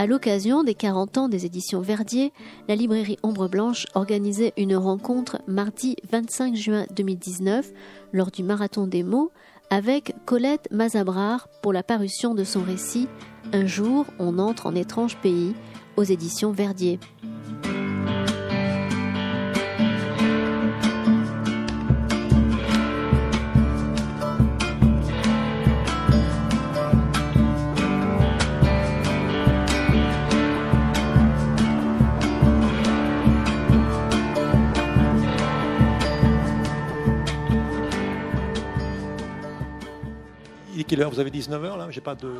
À l'occasion des 40 ans des éditions Verdier, la librairie Ombre Blanche organisait une rencontre mardi 25 juin 2019 lors du Marathon des mots avec Colette Mazabrar pour la parution de son récit Un jour, on entre en étrange pays aux éditions Verdier. Quelle heure Vous avez 19h là J'ai pas de.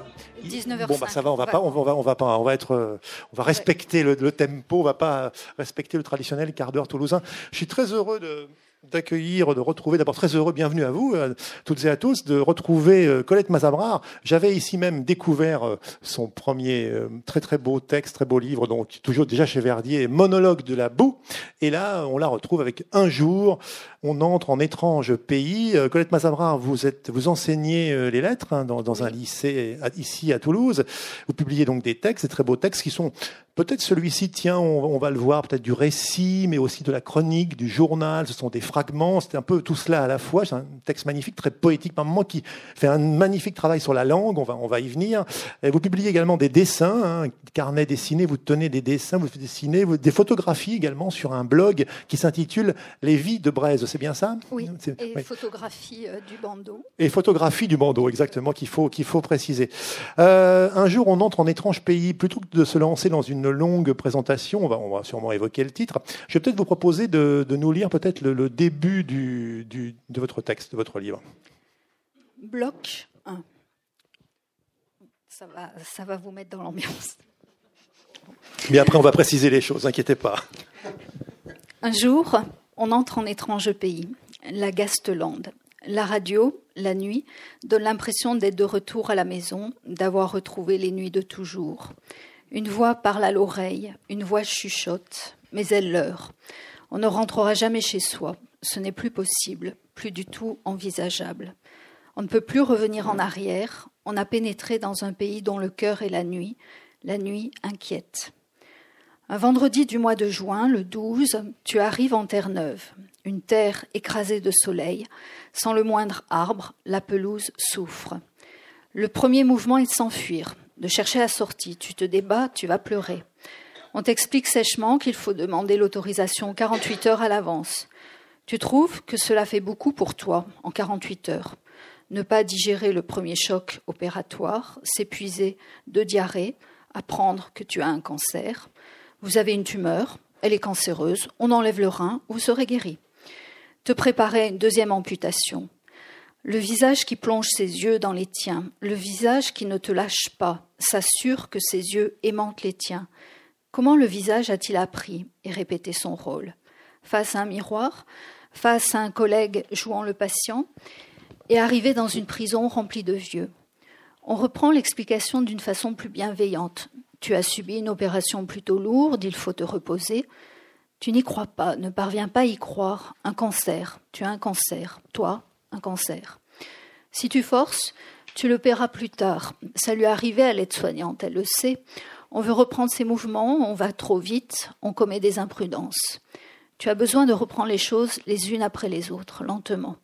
19h. Bon bah ça va, on va pas, on va, on va pas, on va être, on va respecter le, le, tempo, on va pas respecter le traditionnel quart d'heure toulousain. Je suis très heureux de d'accueillir, de retrouver, d'abord très heureux, bienvenue à vous, euh, toutes et à tous, de retrouver euh, Colette Mazabrar. J'avais ici même découvert euh, son premier très très beau texte, très beau livre, donc toujours déjà chez Verdier, Monologue de la boue. Et là, on la retrouve avec Un jour, on entre en étrange pays. Colette Mazabrar, vous êtes, vous enseignez les lettres hein, dans, dans un lycée ici à Toulouse. Vous publiez donc des textes, des très beaux textes qui sont Peut-être celui-ci, tiens, on, va le voir, peut-être du récit, mais aussi de la chronique, du journal. Ce sont des fragments. C'est un peu tout cela à la fois. C'est un texte magnifique, très poétique, par moment, qui fait un magnifique travail sur la langue. On va, on va y venir. Et vous publiez également des dessins, hein, carnet dessiné. Vous tenez des dessins, vous dessinez des photographies également sur un blog qui s'intitule Les vies de Braise. C'est bien ça Oui. Et photographie euh, du bandeau. Et photographie du bandeau, exactement, qu'il faut, qu'il faut préciser. Euh, un jour, on entre en étrange pays. Plutôt que de se lancer dans une longue présentation, on va, on va sûrement évoquer le titre. Je vais peut-être vous proposer de, nous lire peut-être le, début du, de votre texte, de votre livre. Bloc 1. Ça va, ça va vous mettre dans l'ambiance. Mais après, on va préciser les choses, inquiétez pas. Un jour, on entre en étrange pays, la Gastelande. La radio, la nuit, donne l'impression d'être de retour à la maison, d'avoir retrouvé les nuits de toujours. Une voix parle à l'oreille, une voix chuchote, mais elle leurre. On ne rentrera jamais chez soi. Ce n'est plus possible, plus du tout envisageable. On ne peut plus revenir en arrière. On a pénétré dans un pays dont le cœur est la nuit. La nuit inquiète. Un vendredi du mois de juin, le 12, tu arrives en Terre-Neuve, une terre écrasée de soleil, sans le moindre arbre, la pelouse souffre. Le premier mouvement est de s'enfuir, de chercher la sortie. Tu te débats, tu vas pleurer. On t'explique sèchement qu'il faut demander l'autorisation 48 heures à l'avance. Tu trouves que cela fait beaucoup pour toi en 48 heures. Ne pas digérer le premier choc opératoire, s'épuiser de diarrhée, apprendre que tu as un cancer. Vous avez une tumeur, elle est cancéreuse, on enlève le rein, vous serez guéri. Te préparer une deuxième amputation, le visage qui plonge ses yeux dans les tiens, le visage qui ne te lâche pas, s'assure que ses yeux aimantent les tiens. Comment le visage a-t-il appris et répété son rôle? Face à un miroir, face à un collègue jouant le patient, et arrivé dans une prison remplie de vieux. On reprend l'explication d'une façon plus bienveillante. Tu as subi une opération plutôt lourde, il faut te reposer. Tu n'y crois pas, ne parviens pas à y croire. Un cancer, tu as un cancer. Toi, un cancer. Si tu forces, tu le paieras plus tard. Ça lui arrivait à l'aide-soignante, elle le sait. On veut reprendre ses mouvements, on va trop vite, on commet des imprudences. Tu as besoin de reprendre les choses les unes après les autres, lentement.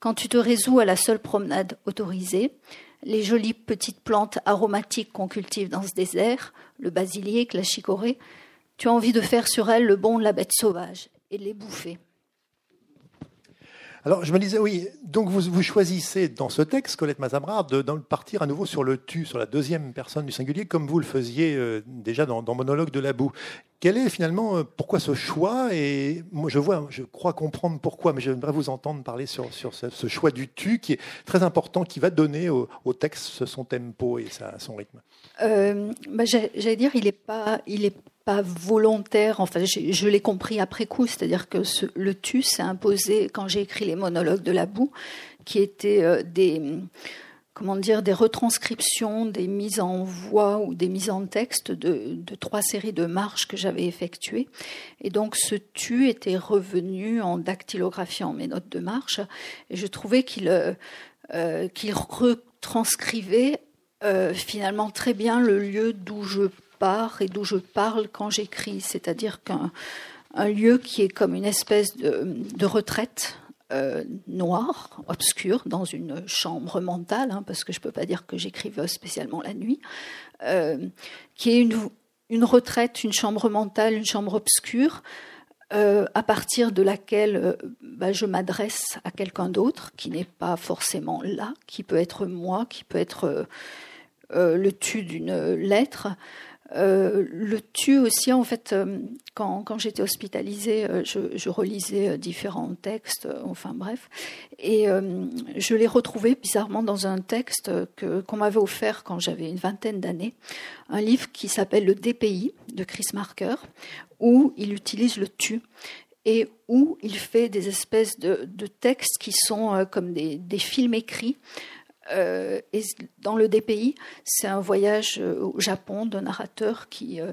Quand tu te résous à la seule promenade autorisée, les jolies petites plantes aromatiques qu'on cultive dans ce désert, le basilic, la chicorée, tu as envie de faire sur elles le bon de la bête sauvage et de les bouffer. Alors, je me disais, oui, donc vous, vous choisissez dans ce texte, Colette Mazabra, de, partir à nouveau sur le tu, sur la deuxième personne du singulier, comme vous le faisiez euh, déjà dans, dans, Monologue de la boue. Quel est finalement, euh, pourquoi ce choix Et moi, je vois, je crois comprendre pourquoi, mais j'aimerais vous entendre parler sur, sur ce, choix du tu qui est très important, qui va donner au, texte son tempo et sa, son rythme. Euh, bah, J'allais dire, il n'est pas, il est pas volontaire. Enfin, je l'ai compris après coup, c'est-à-dire que le tu s'est imposé quand j'ai écrit les monologues de la boue, qui étaient euh, des comment dire des retranscriptions, des mises en voix ou des mises en texte de, trois séries de marches que j'avais effectuées. Et donc ce tu était revenu en dactylographiant mes notes de marche, et je trouvais qu'il euh, qu'il retranscrivait finalement très bien le lieu d'où je et d'où je parle quand j'écris, c'est-à-dire qu'un un lieu qui est comme une espèce de, retraite euh, noire, obscure, dans une chambre mentale, hein, parce que je ne peux pas dire que j'écrive spécialement la nuit, euh, qui est une, une, retraite, une chambre mentale, une chambre obscure, euh, à partir de laquelle bah, je m'adresse à quelqu'un d'autre qui n'est pas forcément là, qui peut être moi, qui peut être le tu d'une lettre. Euh, le tu aussi, en fait, euh, quand, quand j'étais hospitalisée, euh, je, je, relisais différents textes, enfin bref, et je l'ai retrouvé bizarrement dans un texte que, qu'on m'avait offert quand j'avais une vingtaine d'années, un livre qui s'appelle Le DPI de Chris Marker, où il utilise le tu et où il fait des espèces de, de textes qui sont comme des, des films écrits euh, et dans le DPI, c'est un voyage euh, au Japon d'un narrateur qui, euh,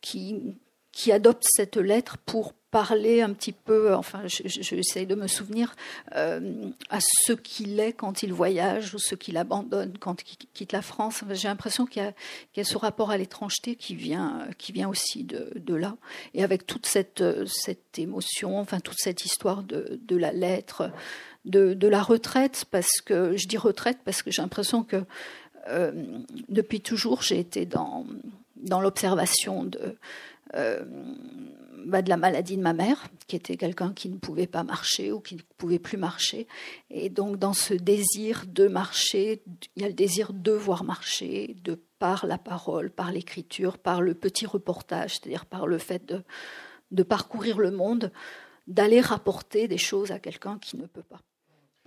qui, qui, adopte cette lettre pour parler un petit peu, enfin j'essaye de me souvenir, à ce qu'il est quand il voyage ou ce qu'il abandonne quand il quitte la France. J'ai l'impression qu'il y, y, a ce rapport à l'étrangeté qui vient, qui vient aussi de, là. Et avec toute cette, cette émotion, enfin toute cette histoire de la lettre, de, la retraite, parce que je dis retraite parce que j'ai l'impression que euh, depuis toujours j'ai été dans, dans l'observation de, euh, bah, de la maladie de ma mère, qui était quelqu'un qui ne pouvait pas marcher ou qui ne pouvait plus marcher. Et donc dans ce désir de marcher, il y a le désir de voir marcher, de par la parole, par l'écriture, par le petit reportage, c'est-à-dire par le fait de, de parcourir le monde, d'aller rapporter des choses à quelqu'un qui ne peut pas.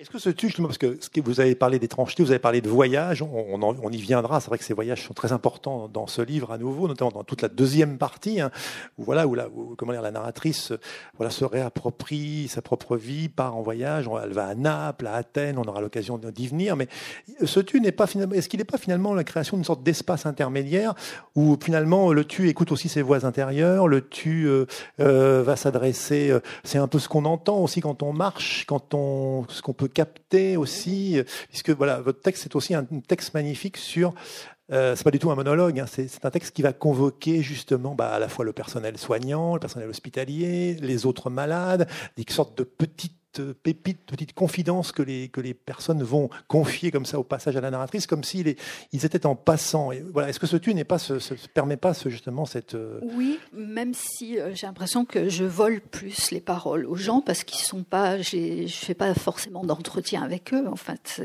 Est-ce que ce tu, justement, parce que, vous avez parlé d'étrangeté, vous avez parlé de voyage, on, on, y viendra. C'est vrai que ces voyages sont très importants dans ce livre à nouveau, notamment dans toute la deuxième partie, hein, où voilà, où, la, comment dire, la narratrice, voilà, se réapproprie sa propre vie, part en voyage, elle va à Naples, à Athènes, on aura l'occasion d'y venir. Mais ce tu n'est pas finalement, est-ce qu'il n'est pas finalement la création d'une sorte d'espace intermédiaire où finalement le tu écoute aussi ses voix intérieures, le tu euh, euh, va s'adresser, euh, c'est un peu ce qu'on entend aussi quand on marche, quand on, ce qu'on peut capter aussi, puisque voilà, votre texte c'est aussi un texte magnifique sur euh, c'est pas du tout un monologue, hein, c'est un texte qui va convoquer justement bah, à la fois le personnel soignant, le personnel hospitalier, les autres malades, des sortes de petites pépites, petites confidences que les, que les personnes vont confier comme ça au passage à la narratrice, comme s'ils ils étaient en passant. Voilà, Est-ce que ce tu n'est pas, ce, permet pas ce, justement cette... Euh, oui, même si euh, j'ai l'impression que je vole plus les paroles aux gens parce qu'ils sont pas, je fais pas forcément d'entretien avec eux. En fait,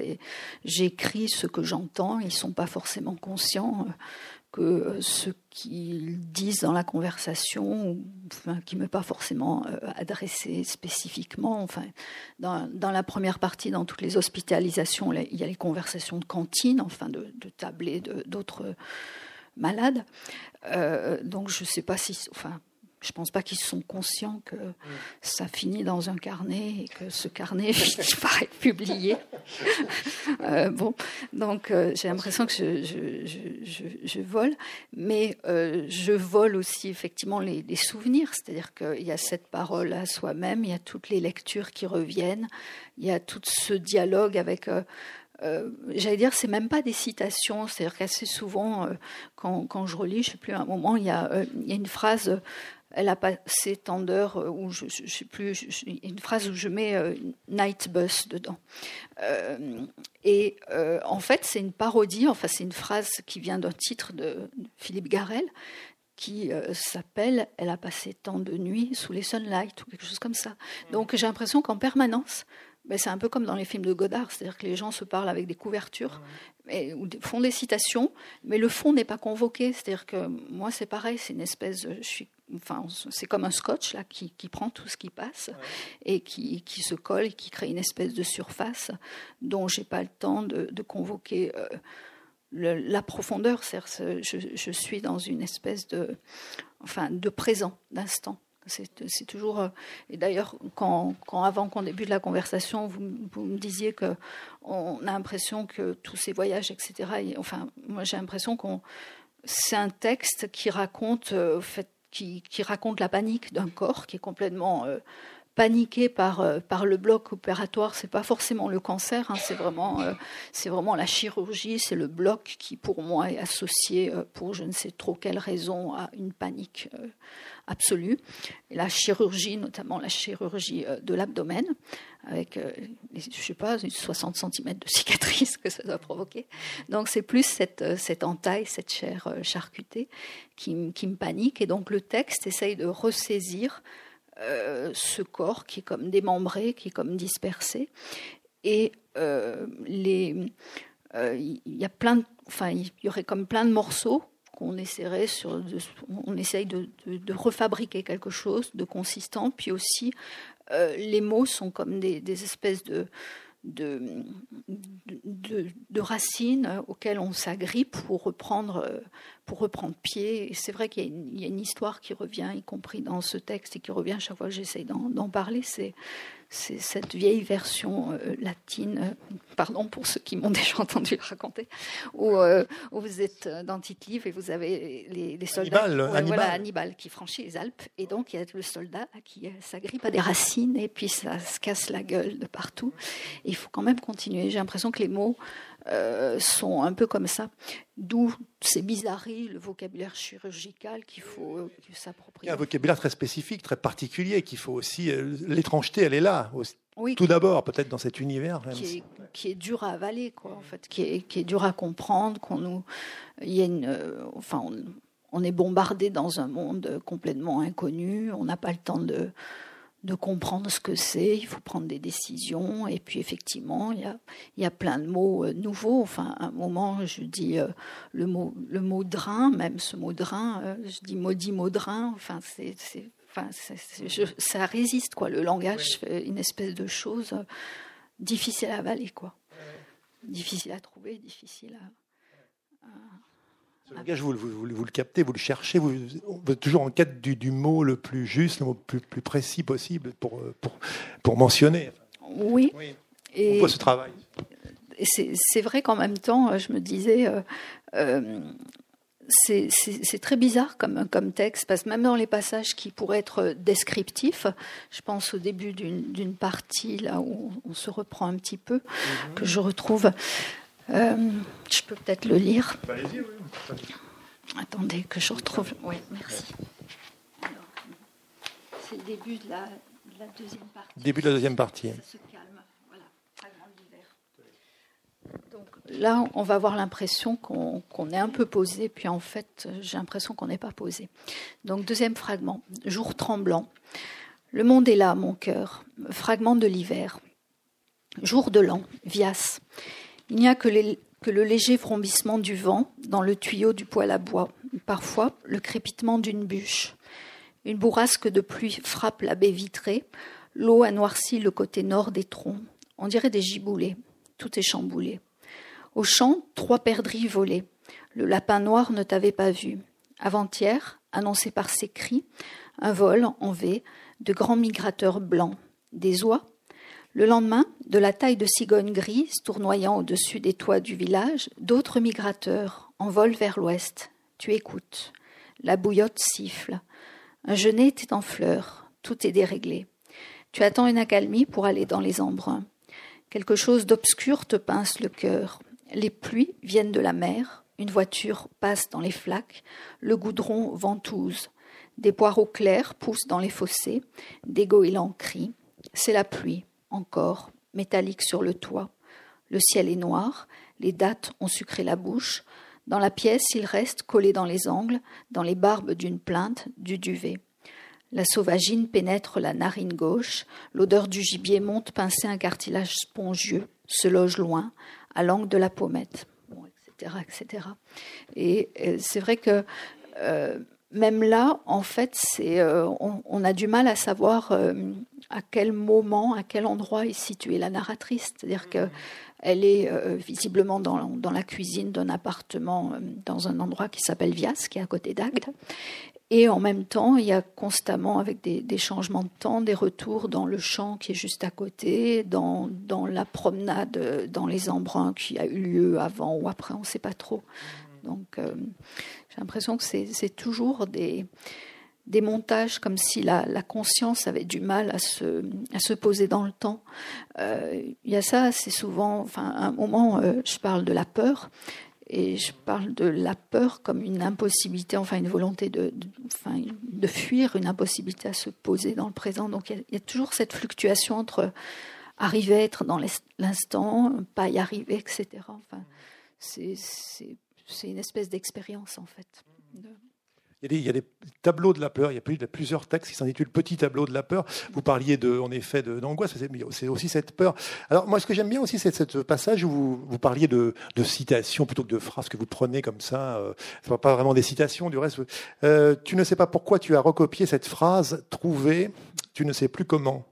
j'écris ce que j'entends, ils sont pas forcément conscients. Euh, que ce qu'ils disent dans la conversation, qui ne m'est pas forcément euh, adressé spécifiquement. Enfin, dans, dans, la première partie, dans toutes les hospitalisations, il y a les conversations de cantine, enfin de, de tablés d'autres malades. Euh, donc je ne sais pas si, enfin, je ne pense pas qu'ils sont conscients que ça finit dans un carnet et que ce carnet finit par être publié. Euh, bon, donc euh, j'ai l'impression que je, vole, mais euh, je vole aussi effectivement les, souvenirs, c'est-à-dire qu'il y a cette parole à soi-même, il y a toutes les lectures qui reviennent, il y a tout ce dialogue avec. j'allais dire, c'est même pas des citations, c'est-à-dire qu'assez souvent, quand, quand, je relis, je sais plus, à un moment, il y a, il y a une phrase elle a passé tant d'heures euh, où je, je, sais plus une phrase où je mets euh, night bus dedans. Euh, et en fait, c'est une parodie. Enfin, c'est une phrase qui vient d'un titre de Philippe Garel qui s'appelle Elle a passé tant de nuits sous les sunlight ou quelque chose comme ça. Donc j'ai l'impression qu'en permanence, ben, c'est un peu comme dans les films de Godard, c'est-à-dire que les gens se parlent avec des couvertures, mais, ou font des citations, mais le fond n'est pas convoqué. C'est-à-dire que moi, c'est pareil, c'est une espèce, je suis, enfin, c'est comme un scotch là qui, qui, prend tout ce qui passe et qui, qui, se colle et qui crée une espèce de surface dont j'ai pas le temps de, de convoquer. Euh, la profondeur, je, je, suis dans une espèce de, enfin, de présent, d'instant. C'est toujours. Euh, et d'ailleurs, quand, quand, avant qu'on débute la conversation, vous, me disiez que on a l'impression que tous ces voyages, etc. enfin, moi, j'ai l'impression qu'on c'est un texte qui raconte, euh, fait, qui, raconte la panique d'un corps qui est complètement paniquer par, euh, par le bloc opératoire, c'est pas forcément le cancer, hein, c'est vraiment, euh, vraiment la chirurgie, c'est le bloc qui pour moi est associé euh, pour je ne sais trop quelle raison à une panique absolue. Et la chirurgie, notamment la chirurgie de l'abdomen, avec, je sais pas, 60 cm de cicatrices que ça doit provoquer. Donc c'est plus cette, cette entaille, cette chair charcutée qui, qui me panique. Et donc le texte essaye de ressaisir euh, ce corps qui est comme démembré, qui est comme dispersé. Et euh, les, euh, il y a plein, enfin, il y aurait comme plein de morceaux qu'on essaierait sur, on essaye de, de, refabriquer quelque chose de consistant. Puis aussi, les mots sont comme des, des espèces de, de, de, racines auxquelles on s'agrippe pour reprendre, pour reprendre pied. Et c'est vrai qu'il y, y, a une histoire qui revient, y compris dans ce texte, et qui revient chaque fois que j'essaie d'en parler. C'est cette vieille version euh, latine, euh, pardon pour ceux qui m'ont déjà entendu le raconter, où, euh, où vous êtes dans Tite-Livre et vous avez les, soldats, Hannibal, Voilà, Hannibal qui franchit les Alpes, et donc il y a le soldat qui s'agrippe à des racines et puis ça se casse la gueule de partout. Et il faut quand même continuer. J'ai l'impression que les mots euh, sont un peu comme ça. D'où ces bizarreries, le vocabulaire chirurgical qu'il faut euh, s'approprier. Un vocabulaire très spécifique, très particulier, qu'il faut aussi. Euh, l'étrangeté, elle est là. Tout d'abord, peut-être dans cet univers. Qui, est, qui, est, dur à avaler, quoi, en fait, qui est, qui est dur à comprendre. Qu'on nous, il y a une, enfin, on, on est bombardé dans un monde complètement inconnu. On n'a pas le temps de de comprendre ce que c'est, il faut prendre des décisions. Et puis effectivement, il y a, il y a plein de mots euh, nouveaux. Enfin, à un moment, je dis euh, le, mot, le mot drain, même ce mot drain, euh, je dis maudit mot drain. Enfin, c'est, enfin, ça résiste, quoi. Le langage fait une espèce de chose difficile à avaler, quoi. Difficile à trouver, difficile à langage, vous, vous, le captez, vous le cherchez, vous, êtes toujours en quête du, mot le plus juste, le mot le plus, précis possible pour, pour, pour mentionner. Oui. Et, On voit ce travail. C'est vrai qu'en même temps, je me disais, euh, euh, c'est très bizarre comme, comme texte, parce que même dans les passages qui pourraient être descriptifs, je pense au début d'une partie, là où on se reprend un petit peu, mhm. que je retrouve. Euh, je peux peut-être le lire. Oui. Attendez que je retrouve. Oui, merci. C'est le début de la, deuxième partie. Début de la deuxième partie. Ça se calme. Voilà, fragment Donc là, on va avoir l'impression qu'on est un peu posé, puis en fait, j'ai l'impression qu'on n'est pas posé. Donc, deuxième fragment. Jour tremblant. Le monde est là, mon cœur. Fragment de l'hiver. Jour de l'an. Vias. Il n'y a que, le léger frombissement du vent dans le tuyau du poêle à bois, parfois le crépitement d'une bûche. Une bourrasque de pluie frappe la baie vitrée, l'eau a noirci le côté nord des troncs. On dirait des giboulées, tout est chamboulé. Au champ, trois perdrix volaient. Le lapin noir ne t'avait pas vu. Avant-hier, annoncé par ses cris, un vol en V de grands migrateurs blancs. Des oies le lendemain, de la taille de cigogne grise tournoyant au-dessus des toits du village, d'autres migrateurs envolent vers l'ouest. Tu écoutes. La bouillotte siffle. Un genêt est en fleurs. Tout est déréglé. Tu attends une accalmie pour aller dans les embruns. Quelque chose d'obscur te pince le cœur. Les pluies viennent de la mer. Une voiture passe dans les flaques. Le goudron ventouse. Des poireaux clairs poussent dans les fossés. Des goélands crient. C'est la pluie encore, métallique sur le toit. Le ciel est noir, les dattes ont sucré la bouche. Dans la pièce, il reste, collé dans les angles, dans les barbes d'une plainte, du duvet. La sauvagine pénètre la narine gauche, l'odeur du gibier monte pincer un cartilage spongieux, se loge loin, à l'angle de la pommette, etc., etc. Et euh, c'est vrai que euh, même là, en fait, c'est, euh, on, a du mal à savoir à quel moment, à quel endroit est située la narratrice. C'est-à-dire qu'elle est euh, visiblement dans, dans, la cuisine d'un appartement euh, dans un endroit qui s'appelle Vias, qui est à côté d'Agde. Et en même temps, il y a constamment, avec des, changements de temps, des retours dans le champ qui est juste à côté, dans, dans la promenade dans les embruns qui a eu lieu avant ou après, on ne sait pas trop. Donc, euh, j'ai l'impression que c'est toujours des, des montages comme si la, conscience avait du mal à se, à se poser dans le temps. Il y a ça assez souvent, enfin, à un moment, je parle de la peur, et je parle de la peur comme une impossibilité, enfin une volonté de, enfin, de fuir, une impossibilité à se poser dans le présent. Donc il y, a, toujours cette fluctuation entre arriver à être dans l'instant, pas y arriver, etc. Enfin, c'est une espèce d'expérience en fait. Il y, a des, tableaux de la peur, il y a plusieurs textes qui s'intitulent Petit tableau de la peur. Vous parliez de, en effet d'angoisse, c'est aussi cette peur. Alors moi, ce que j'aime bien aussi, c'est ce passage où vous, parliez de, citations plutôt que de phrases que vous prenez comme ça. Euh, ce pas vraiment des citations, du reste. Euh, tu ne sais pas pourquoi tu as recopié cette phrase, trouvé, tu ne sais plus comment.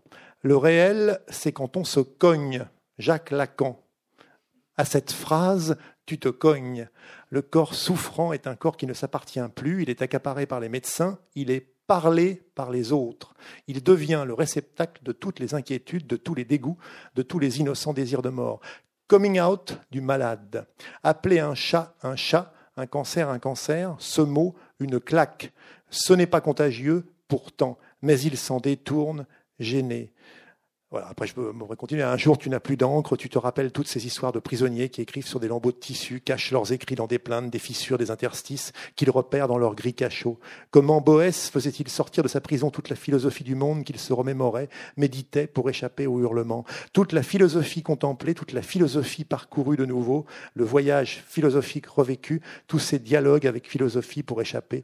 Le réel, c'est quand on se cogne. Jacques Lacan. À cette phrase, tu te cognes. Le corps souffrant est un corps qui ne s'appartient plus, il est accaparé par les médecins, il est parlé par les autres. Il devient le réceptacle de toutes les inquiétudes, de tous les dégoûts, de tous les innocents désirs de mort. Coming out du malade. Appeler un chat un chat, un cancer un cancer, ce mot, une claque. Ce n'est pas contagieux, pourtant, mais il s'en détourne, gêné. Après, je peux continuer. Un jour, tu n'as plus d'encre, tu te rappelles toutes ces histoires de prisonniers qui écrivent sur des lambeaux de tissu, cachent leurs écrits dans des plaintes, des fissures, des interstices, qu'ils repèrent dans leurs gris cachots. Comment Boès faisait-il sortir de sa prison toute la philosophie du monde qu'il se remémorait, méditait pour échapper au hurlement? Toute la philosophie contemplée, toute la philosophie parcourue de nouveau, le voyage philosophique revécu, tous ces dialogues avec philosophie pour échapper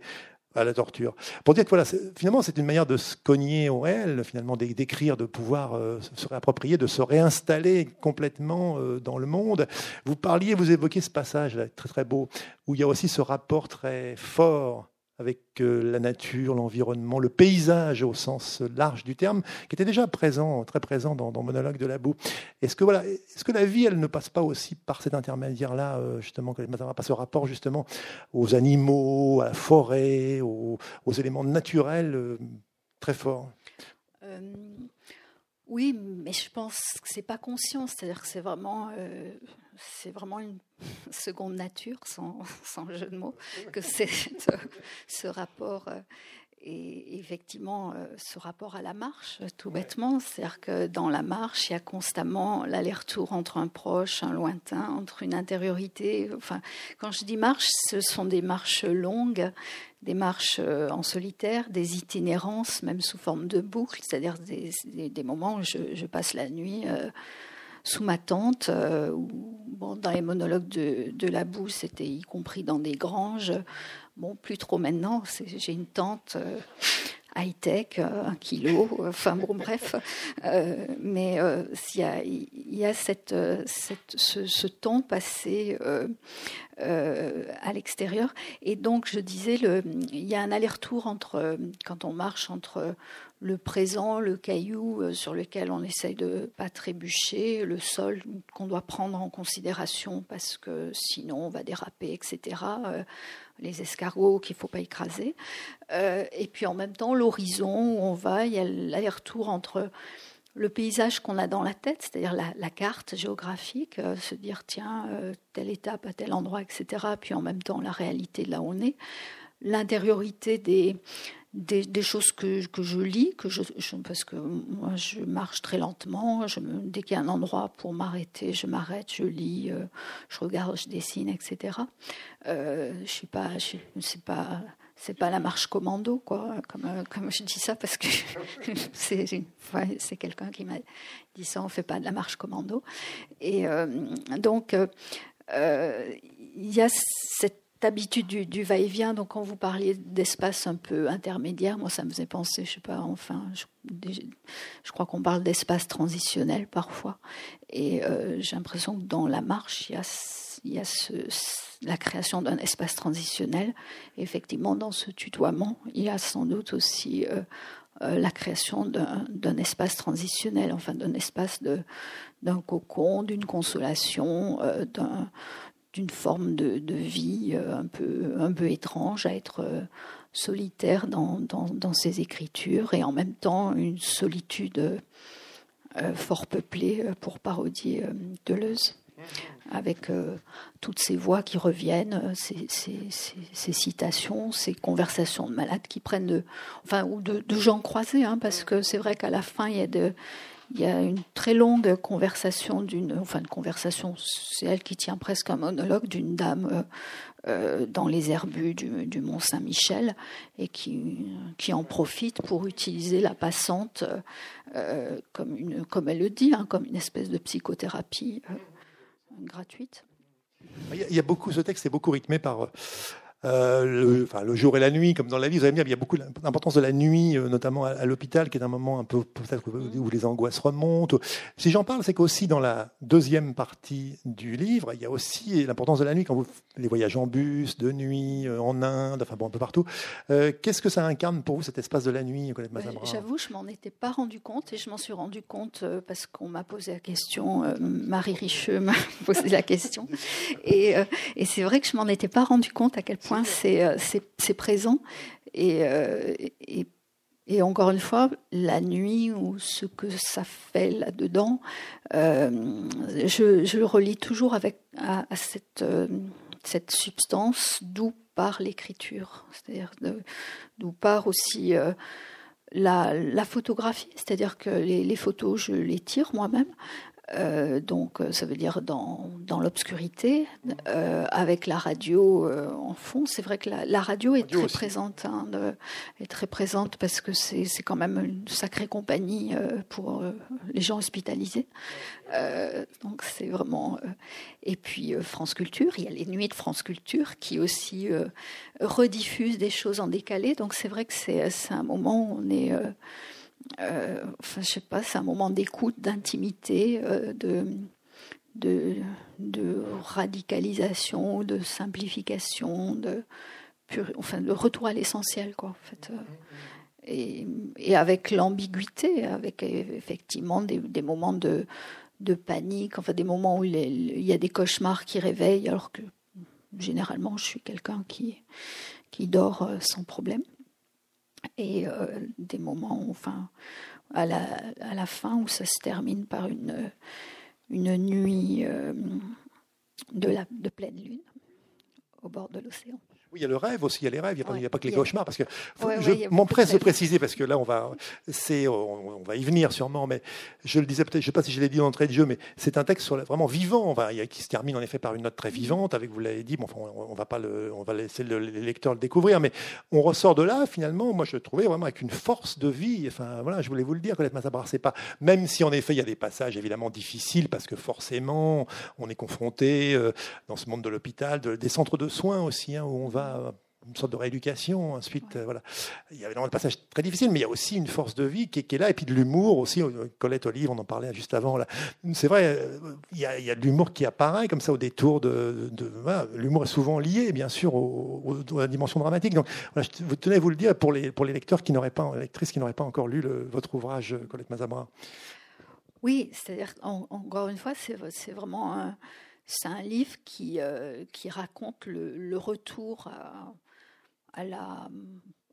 à la torture. Pour dire que voilà, finalement, c'est une manière de se cogner au réel, finalement, d'écrire, de pouvoir euh, se réapproprier, de se réinstaller complètement euh, dans le monde. Vous parliez, vous évoquez ce passage là, très très beau, où il y a aussi ce rapport très fort avec euh, la nature, l'environnement, le paysage au sens large du terme, qui était déjà présent, très présent dans, Monologue de la boue. Est-ce que voilà, est-ce que la vie, elle ne passe pas aussi par cet intermédiaire-là, euh, justement, par ce rapport justement aux animaux, à la forêt, aux, éléments naturels euh, très forts? Oui, mais je pense que c'est pas conscient, c'est-à-dire que c'est vraiment, c'est vraiment une seconde nature, sans, sans jeu de mots, que c'est ce rapport euh, et effectivement, euh, ce rapport à la marche, tout bêtement, c'est-à-dire que dans la marche, il y a constamment l'aller-retour entre un proche, un lointain, entre une intériorité. Enfin, quand je dis marche, ce sont des marches longues, des marches euh, en solitaire, des itinérances, même sous forme de boucle, c'est-à-dire des, moments où je, passe la nuit. Euh, sous ma tente, bon, dans les monologues de, de la boue, c'était y compris dans des granges, Bon, plus trop maintenant. J'ai une tente euh, high-tech, euh, un kilo, enfin bon, bref. Euh, mais il y, a, cette, ce, temps passé à l'extérieur. Et donc, je disais, il y a un aller-retour entre, quand on marche entre le présent, le caillou sur lequel on essaye de pas trébucher, le sol qu'on doit prendre en considération parce que sinon on va déraper, etc les escargots qu'il faut pas écraser. Euh, et puis en même temps, l'horizon où on va, il y a l'aller-retour entre le paysage qu'on a dans la tête, c'est-à-dire la, carte géographique, euh, se dire tiens, euh, telle étape à tel endroit, etc. Puis en même temps, la réalité de là où on est. L'intériorité des, des, choses que, que, je lis, que je, parce que moi je marche très lentement, dès qu'il y a un endroit pour m'arrêter, je m'arrête, je lis, euh, je regarde, je dessine, etc. Euh, je suis pas, c'est pas, c'est pas la marche commando, quoi, comme, euh, comme je dis ça parce que c'est, c'est quelqu'un qui m'a dit ça, on fait pas de la marche commando. Et donc il y a cette habitude du, va-et-vient. Donc, quand vous parliez d'espace un peu intermédiaire, moi, ça me faisait penser, je sais pas, enfin, je, crois qu'on parle d'espace transitionnel parfois. Et euh, j'ai l'impression que dans la marche, il y a, la création d'un espace transitionnel. Et effectivement, dans ce tutoiement, il y a sans doute aussi euh, euh, la création d'un espace transitionnel, enfin, d'un espace d'un cocon, d'une consolation, d'un d'une forme de, vie euh, un peu, un peu étrange, à être euh, solitaire dans, dans, ses écritures et en même temps une solitude euh, fort peuplée pour parodier Deleuze. Avec toutes ces voix qui reviennent, ces, ces, citations, ces conversations de malades qui prennent de, enfin, ou de, gens croisés, hein, parce que c'est vrai qu'à la fin, il y a de, il y a une très longue conversation enfin une conversation, c'est elle qui tient presque un monologue d'une dame euh, euh, dans les herbus du, Mont Saint-Michel et qui, en profite pour utiliser la passante euh, comme comme elle le dit, hein, comme une espèce de psychothérapie gratuite. Il y a beaucoup, ce texte est beaucoup rythmé par euh, le, enfin, le jour et la nuit, comme dans la vie, vous allez me dire, il y a beaucoup d'importance de la nuit, euh, notamment à, l'hôpital, qui est un moment un peu peut-être où les angoisses remontent. Si j'en parle, c'est qu'aussi dans la deuxième partie du livre, il y a aussi l'importance de la nuit quand vous les voyages en bus, de nuit, euh, en Inde, enfin bon, un peu partout. Qu'est-ce que ça incarne pour vous cet espace de la nuit, Colette Mazabra J'avoue, je m'en étais pas rendu compte et je m'en suis rendu compte parce qu'on m'a posé la question. Marie Richeux m'a posé la question et, et c'est vrai que je m'en étais pas rendu compte à quel point euh, c'est présent. Euh, et, encore une fois, la nuit ou ce que ça fait là-dedans, euh, je, le relis toujours avec, à, cette, substance d'où part l'écriture, c'est-à-dire d'où part aussi la, photographie, c'est-à-dire que les, photos, je les tire moi-même, euh, donc, euh, ça veut dire dans, dans l'obscurité, euh, avec la radio en fond. C'est vrai que la, radio est très présente, hein, est très présente parce que c'est quand même une sacrée compagnie pour les gens hospitalisés. donc, c'est vraiment. et puis France Culture, il y a les nuits de France Culture qui aussi rediffusent des choses en décalé. Donc, c'est vrai que c'est un moment où on est euh, enfin, je sais pas, c'est un moment d'écoute, d'intimité, euh, de, de, radicalisation, de simplification, de, enfin, de retour à l'essentiel, quoi, en fait. Euh. Et, avec l'ambiguïté, avec effectivement des, moments de, de, panique, enfin des moments où il, y a des cauchemars qui réveillent, alors que généralement je suis quelqu'un qui, qui dort sans problème et euh, des moments, enfin, à la, fin où ça se termine par une, une nuit euh, de, la, de pleine lune au bord de l'océan. Il y a le rêve aussi, il y a les rêves, il n'y a, pas que les cauchemars. Parce que je m'empresse de préciser, parce que là, on va, on, on, va y venir sûrement, mais je le disais peut-être, je ne sais pas si je l'ai dit d'entrée de jeu, mais c'est un texte sur vraiment vivant, va, qui se termine en effet par une note très vivante, avec, vous l'avez dit, bon, on, va pas le, on va laisser le, les lecteurs le découvrir, mais on ressort de là, finalement, moi je le trouvais vraiment avec une force de vie. Enfin, voilà, je voulais vous le dire, Colette c'est pas, même si en effet il y a des passages évidemment difficiles, parce que forcément, on est confronté euh, dans ce monde de l'hôpital, des centres de soins aussi, hein, où on va une sorte de rééducation. Ensuite, euh, voilà. Il y a évidemment des passages très difficiles, mais il y a aussi une force de vie qui est, là, et puis de l'humour aussi. Euh, Colette Olive, on en parlait juste avant. C'est vrai, euh, il y, a, de l'humour qui apparaît comme ça au détour de. l'humour est souvent lié, bien sûr, à la dimension dramatique. Donc, je vous tenais à vous le dire pour les, pour les lecteurs qui n'auraient pas, lectrices qui n'auraient pas encore lu votre ouvrage, Colette Mazabra. Oui, c'est-à-dire, encore une fois, c'est vraiment un, c'est un livre qui, qui raconte le, retour à, la,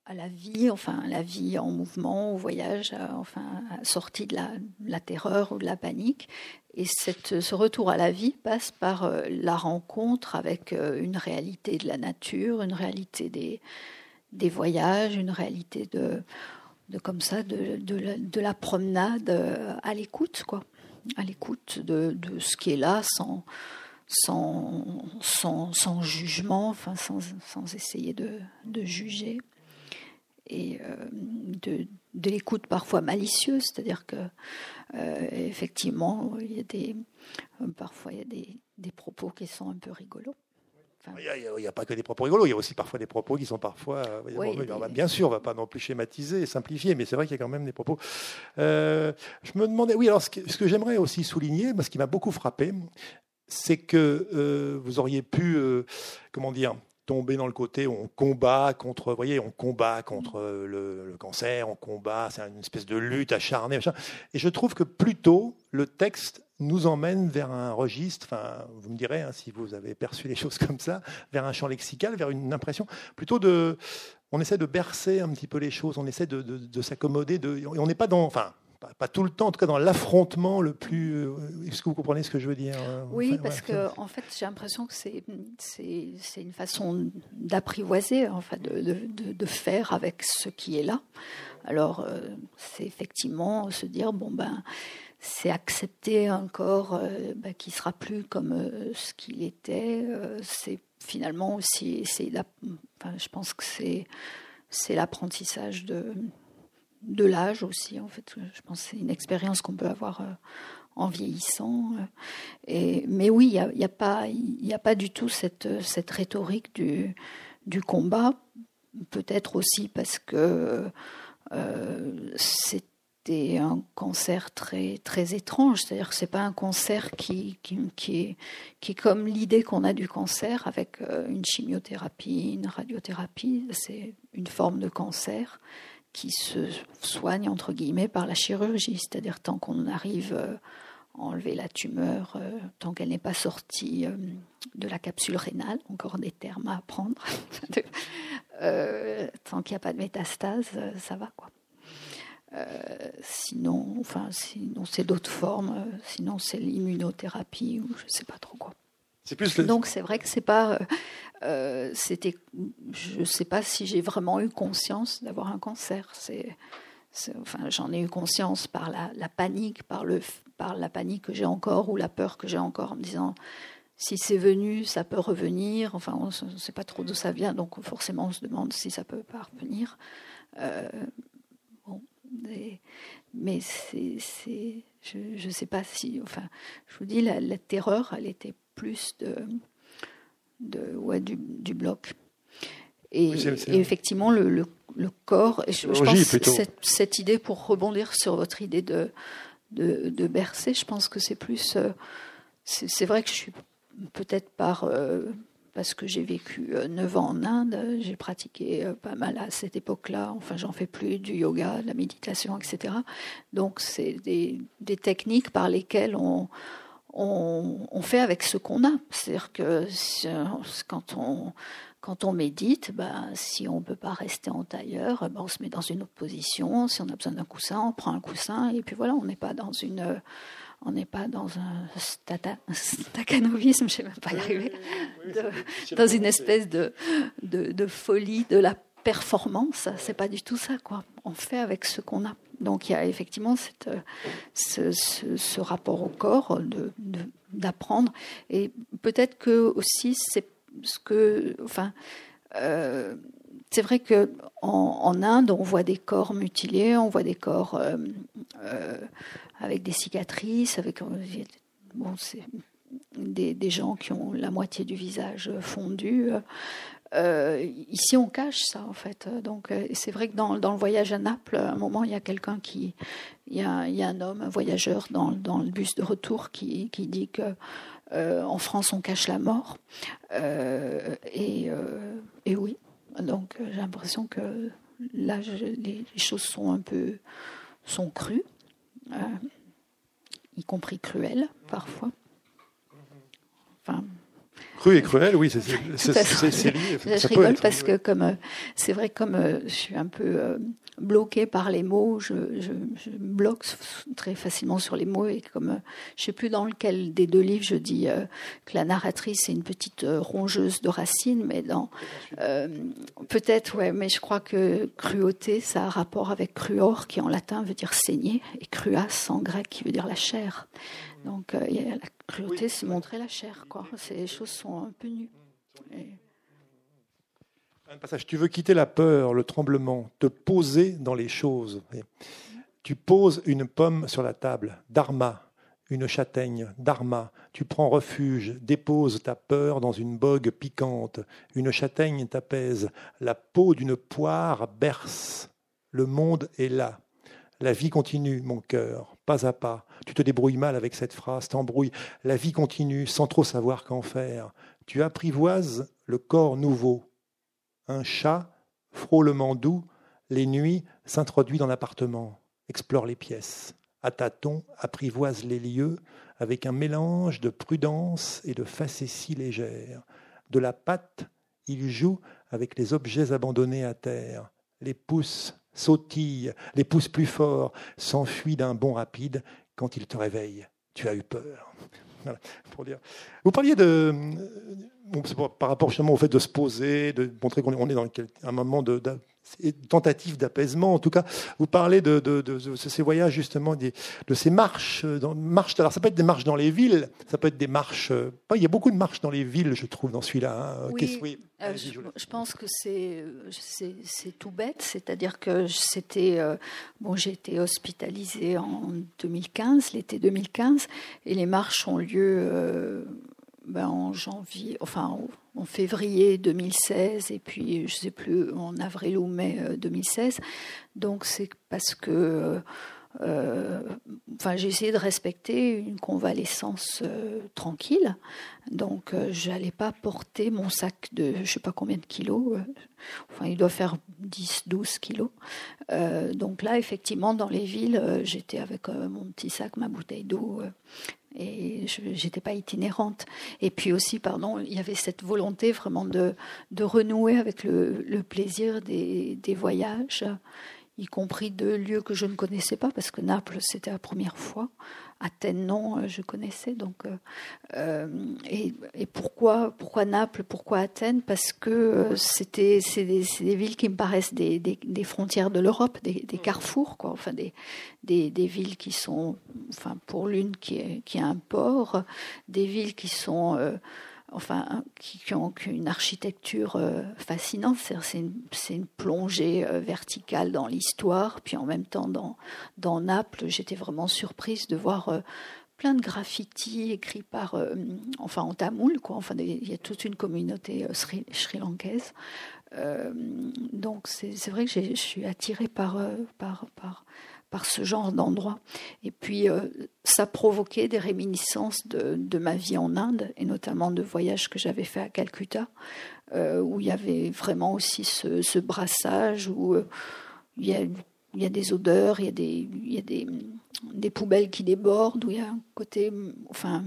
à la vie, enfin la vie en mouvement, au voyage, euh, enfin sortie de la, terreur ou de la panique. Et cette, ce retour à la vie passe par euh, la rencontre avec euh, une réalité de la nature, une réalité des, des voyages, une réalité de, de comme ça, de, la, de la promenade à l'écoute, quoi, à l'écoute de, de, ce qui est là, sans sans, sans, sans jugement, enfin, sans, sans essayer de, de, juger, et euh, de, de l'écoute parfois malicieuse, c'est-à-dire que euh, effectivement, il y a des, parfois il y a des, des propos qui sont un peu rigolos. il n'y a, pas que des propos rigolos, il y a aussi parfois des propos qui sont parfois. Euh, bien sûr, on ne va pas non plus schématiser et simplifier, mais c'est vrai qu'il y a quand même des propos. je me demandais, oui, alors ce que, ce que j'aimerais aussi souligner, ce qui m'a beaucoup frappé, c'est que euh, vous auriez pu, euh, comment dire, tomber dans le côté où on combat contre, vous voyez, on combat contre euh, le, cancer, on combat, c'est une espèce de lutte acharnée. Et je trouve que plutôt le texte nous emmène vers un registre, enfin, vous me direz hein, si vous avez perçu les choses comme ça, vers un champ lexical, vers une impression plutôt de, on essaie de bercer un petit peu les choses, on essaie de, de, de s'accommoder, de, on n'est pas dans, enfin, pas, tout le temps, en tout cas dans l'affrontement le plus. Euh, est-ce que vous comprenez ce que je veux dire euh, Oui, parce que en fait, j'ai l'impression que c'est c'est une façon d'apprivoiser, enfin, de, de, de, faire avec ce qui est là. Alors, euh, c'est effectivement se dire bon ben, c'est accepter un corps ben, qui sera plus comme ce qu'il était. c'est finalement aussi, c'est enfin, je pense que c'est c'est l'apprentissage de de l'âge aussi. En fait, je pense que c'est une expérience qu'on peut avoir euh, en vieillissant. Euh. Et, mais oui, il n'y a, a, pas, il a pas du tout cette, cette rhétorique du, du combat. Peut-être aussi parce que euh, c'était un cancer très très étrange. C'est-à-dire que c'est pas un cancer qui qui, qui, est, qui est comme l'idée qu'on a du cancer avec une chimiothérapie, une radiothérapie. C'est une forme de cancer qui se soigne entre guillemets par la chirurgie, c'est-à-dire tant qu'on arrive euh, à enlever la tumeur, euh, tant qu'elle n'est pas sortie euh, de la capsule rénale, encore des termes à apprendre, tant qu'il n'y a pas de métastase, ça va quoi. sinon, enfin, sinon c'est d'autres formes. sinon, c'est l'immunothérapie ou je ne sais pas trop quoi. Plus Donc c'est vrai que c'est pas, euh, euh, c'était, je sais pas si j'ai vraiment eu conscience d'avoir un cancer. C'est, enfin, j'en ai eu conscience par la, panique, par le, par la panique que j'ai encore ou la peur que j'ai encore, en me disant si c'est venu, ça peut revenir. Enfin, on ne sait pas trop d'où ça vient, donc forcément on se demande si ça peut pas revenir. Euh, bon, mais c'est, je sais pas si, enfin, je vous dis, la terreur, elle était plus de, de ouais, du, du bloc. Et, effectivement, le, le, le, corps, je, je pense cette, cette, idée, pour rebondir sur votre idée de, de, de bercer, je pense que c'est plus. Euh, c'est vrai que je suis peut-être par. Euh, parce que j'ai vécu 9 euh, ans en Inde, j'ai pratiqué pas mal à cette époque-là, enfin j'en fais plus, du yoga, de la méditation, etc. Donc c'est des, des techniques par lesquelles on, on, fait avec ce qu'on a. C'est-à-dire que quand on, quand on médite, ben, si on ne peut pas rester en tailleur, ben, on se met dans une autre position. Si on a besoin d'un coussin, on prend un coussin. Et puis voilà, on n'est pas dans une, on n'est pas dans un stacanovisme, je ne sais même pas y arriver, dans une espèce de, de, de folie de la performance. C'est pas du tout ça, quoi. On fait avec ce qu'on a. Donc il y a effectivement cette, ce, rapport au corps d'apprendre. De, et peut-être que aussi c'est ce que, enfin, euh, c'est vrai que en, Inde on voit des corps mutilés, on voit des corps euh, euh, avec des cicatrices, avec bon, des, des, gens qui ont la moitié du visage fondu. Euh, ici, on cache ça, en fait. Donc, euh, c'est vrai que dans, le voyage à Naples, à un moment, il y a quelqu'un qui. Il y a, un homme, un voyageur, dans, le bus de retour qui, dit que. Euh, en France, on cache la mort. et, et, oui. Donc, j'ai l'impression que là, les, choses sont un peu. sont crues, y compris cruelles, parfois. Enfin. Cru et cruel, oui, c'est lié. Je rigole parce que comme euh, c'est vrai, comme euh, je suis un peu euh, bloquée par les mots, je, je, je, bloque très facilement sur les mots et comme je sais plus dans lequel des deux livres je dis que la narratrice est une petite rongeuse de racines, mais dans peut-être ouais, mais je crois que cruauté ça a rapport avec cruor qui en latin veut dire saigner et cruas en grec qui veut dire la chair. Donc la cruauté, c'est montrer la chair, quoi. Ces choses sont un peu nues. Tu veux quitter la peur, le tremblement, te poser dans les choses. Tu poses une pomme sur la table, dharma, une châtaigne, dharma. Tu prends refuge, déposes ta peur dans une bogue piquante. Une châtaigne t'apaise. La peau d'une poire berce. Le monde est là. La vie continue, mon cœur, pas à pas. Tu te débrouilles mal avec cette phrase, t'embrouilles. La vie continue sans trop savoir qu'en faire. Tu apprivoises le corps nouveau. Un chat, frôlement doux, les nuits s'introduit dans l'appartement, explore les pièces. À tâtons, apprivoise les lieux avec un mélange de prudence et de facétie légère. De la patte, il joue avec les objets abandonnés à terre, les pousse sautille, les pousse plus fort, s'enfuit d'un bond rapide. Quand il te réveille, tu as eu peur. Vous parliez de, par rapport au fait de se poser, de montrer qu'on est dans un moment de, tentative d'apaisement. En tout cas, vous parlez de, ces voyages justement, de ces marches. Dans, marches. Alors ça peut être des marches dans les villes, ça peut être des marches. Euh, il y a beaucoup de marches dans les villes, je trouve, dans celui-là. Hein. Oui, euh, je, pense que c'est c'est tout bête, c'est-à-dire que c'était euh, bon, j'ai été hospitalisée en 2015, l'été 2015, et les marches ont lieu ben, en janvier, enfin en février 2016 et puis je sais plus en avril ou mai 2016. Euh, Donc c'est parce que euh, enfin, j'ai essayé de respecter une convalescence euh, tranquille. Donc, je n'allais pas porter mon sac de je sais pas combien de kilos. enfin, il doit faire 10, 12 kilos. donc là, effectivement, dans les villes, j'étais avec mon petit sac, ma bouteille d'eau et je n'étais pas itinérante. Et puis aussi, pardon, il y avait cette volonté vraiment de, de renouer avec le, le plaisir des, des, voyages, y compris de lieux que je ne connaissais pas, parce que Naples, c'était la première fois. Athènes, non, euh, je connaissais. Donc, euh, euh, et, et, pourquoi, pourquoi Naples, pourquoi Athènes? Parce que c'était, c'est des, des, villes qui me paraissent des, des, des frontières de l'Europe, des, carrefours, quoi. Enfin, des, des, villes qui sont, enfin, pour l'une qui, est, qui a un port, des villes qui sont enfin, qui, ont, une architecture euh, fascinante. C'est une, plongée euh, verticale dans l'histoire. Puis en même temps, dans, Naples, j'étais vraiment surprise de voir euh, plein de graffitis écrits par, enfin, en tamoul. Enfin, il y a toute une communauté sri, lankaise. donc, c'est vrai que je suis attirée par, par, par par ce genre d'endroit. Et puis, euh, ça provoquait des réminiscences de, ma vie en Inde, et notamment de voyages que j'avais fait à Calcutta, euh, où il y avait vraiment aussi ce, brassage, où euh, il, y a, des odeurs, il y a, des, poubelles qui débordent, où il y a un côté, enfin,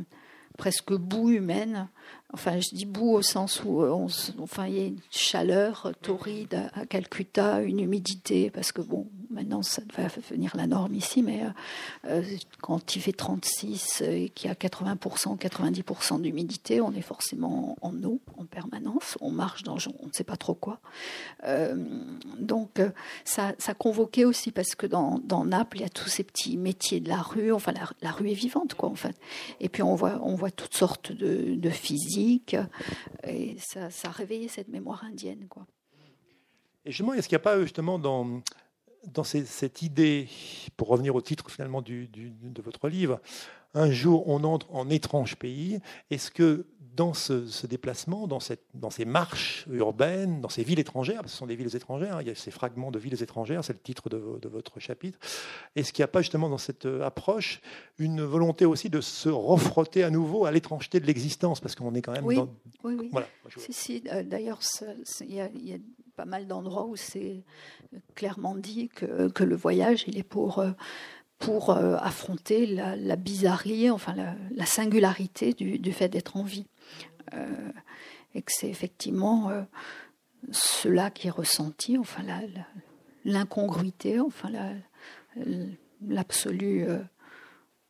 presque boue humaine. Enfin, je dis boue au sens où on, enfin, il y a une chaleur torride à Calcutta, une humidité, parce que bon, maintenant ça va devenir la norme ici, mais euh, euh, quand il fait 36 et qu'il y a 80%, 90% d'humidité, on est forcément en eau en permanence, on marche dans on ne sait pas trop quoi. Euh, donc ça, ça convoquait aussi parce que dans, Naples, il y a tous ces petits métiers de la rue, enfin la, rue est vivante quoi en. Et puis on voit, on voit toutes sortes de, de physique et ça, ça a réveillé cette mémoire indienne quoi. Et justement, est-ce qu'il n'y a pas justement dans dans cette idée, pour revenir au titre finalement du, de votre livre, un jour on entre en étrange pays, est-ce que dans ce, déplacement, dans, cette, dans, ces marches urbaines, dans ces villes étrangères, parce que ce sont des villes étrangères, hein, il y a ces fragments de villes étrangères, c'est le titre de, votre chapitre, est-ce qu'il n'y a pas justement dans cette approche une volonté aussi de se refrotter à nouveau à l'étrangeté de l'existence, parce qu'on est quand même oui, dans... Oui, oui. Voilà. Si, si, euh, d'ailleurs, il y, a pas mal d'endroits où c'est clairement dit que, que, le voyage, il est pour, euh, pour euh, affronter la, bizarrerie, enfin la, singularité du, du fait d'être en vie. Euh, et que c'est effectivement cela qui est ressenti, enfin l'incongruité, enfin l'absolue,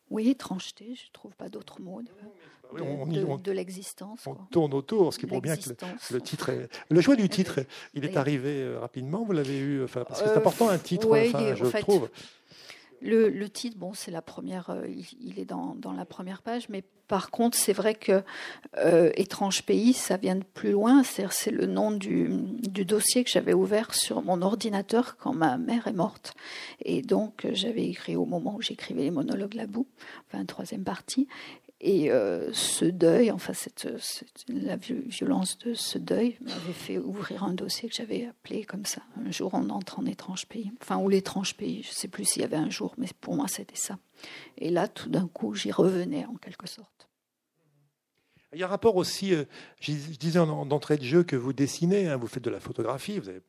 oui, étrangeté, je ne trouve pas d'autre mot l'existence. On tourne autour, ce qui prouve bien que le, titre est. Le choix du titre, il est arrivé euh, rapidement. Vous l'avez eu, enfin, parce que c'est euh, important un titre, enfin, je trouve. Le, titre, bon, c'est la première, euh, il, est dans, dans, la première page, mais par contre, c'est vrai que étrange pays, ça vient de plus loin. C'est le nom du, du dossier que j'avais ouvert sur mon ordinateur quand ma mère est morte, et donc j'avais écrit au moment où j'écrivais les monologues là boue, enfin troisième partie, et euh, ce deuil, enfin cette, la violence de ce deuil m'avait fait ouvrir un dossier que j'avais appelé comme ça. Un jour on entre en étrange pays. Enfin, ou l'étrange pays, je ne sais plus s'il y avait un jour, mais pour moi c'était ça. Et là, tout d'un coup, j'y revenais en quelque sorte. Il y a un rapport aussi, euh, je disais d'entrée de jeu que vous dessinez, hein, vous faites de la photographie, vous avez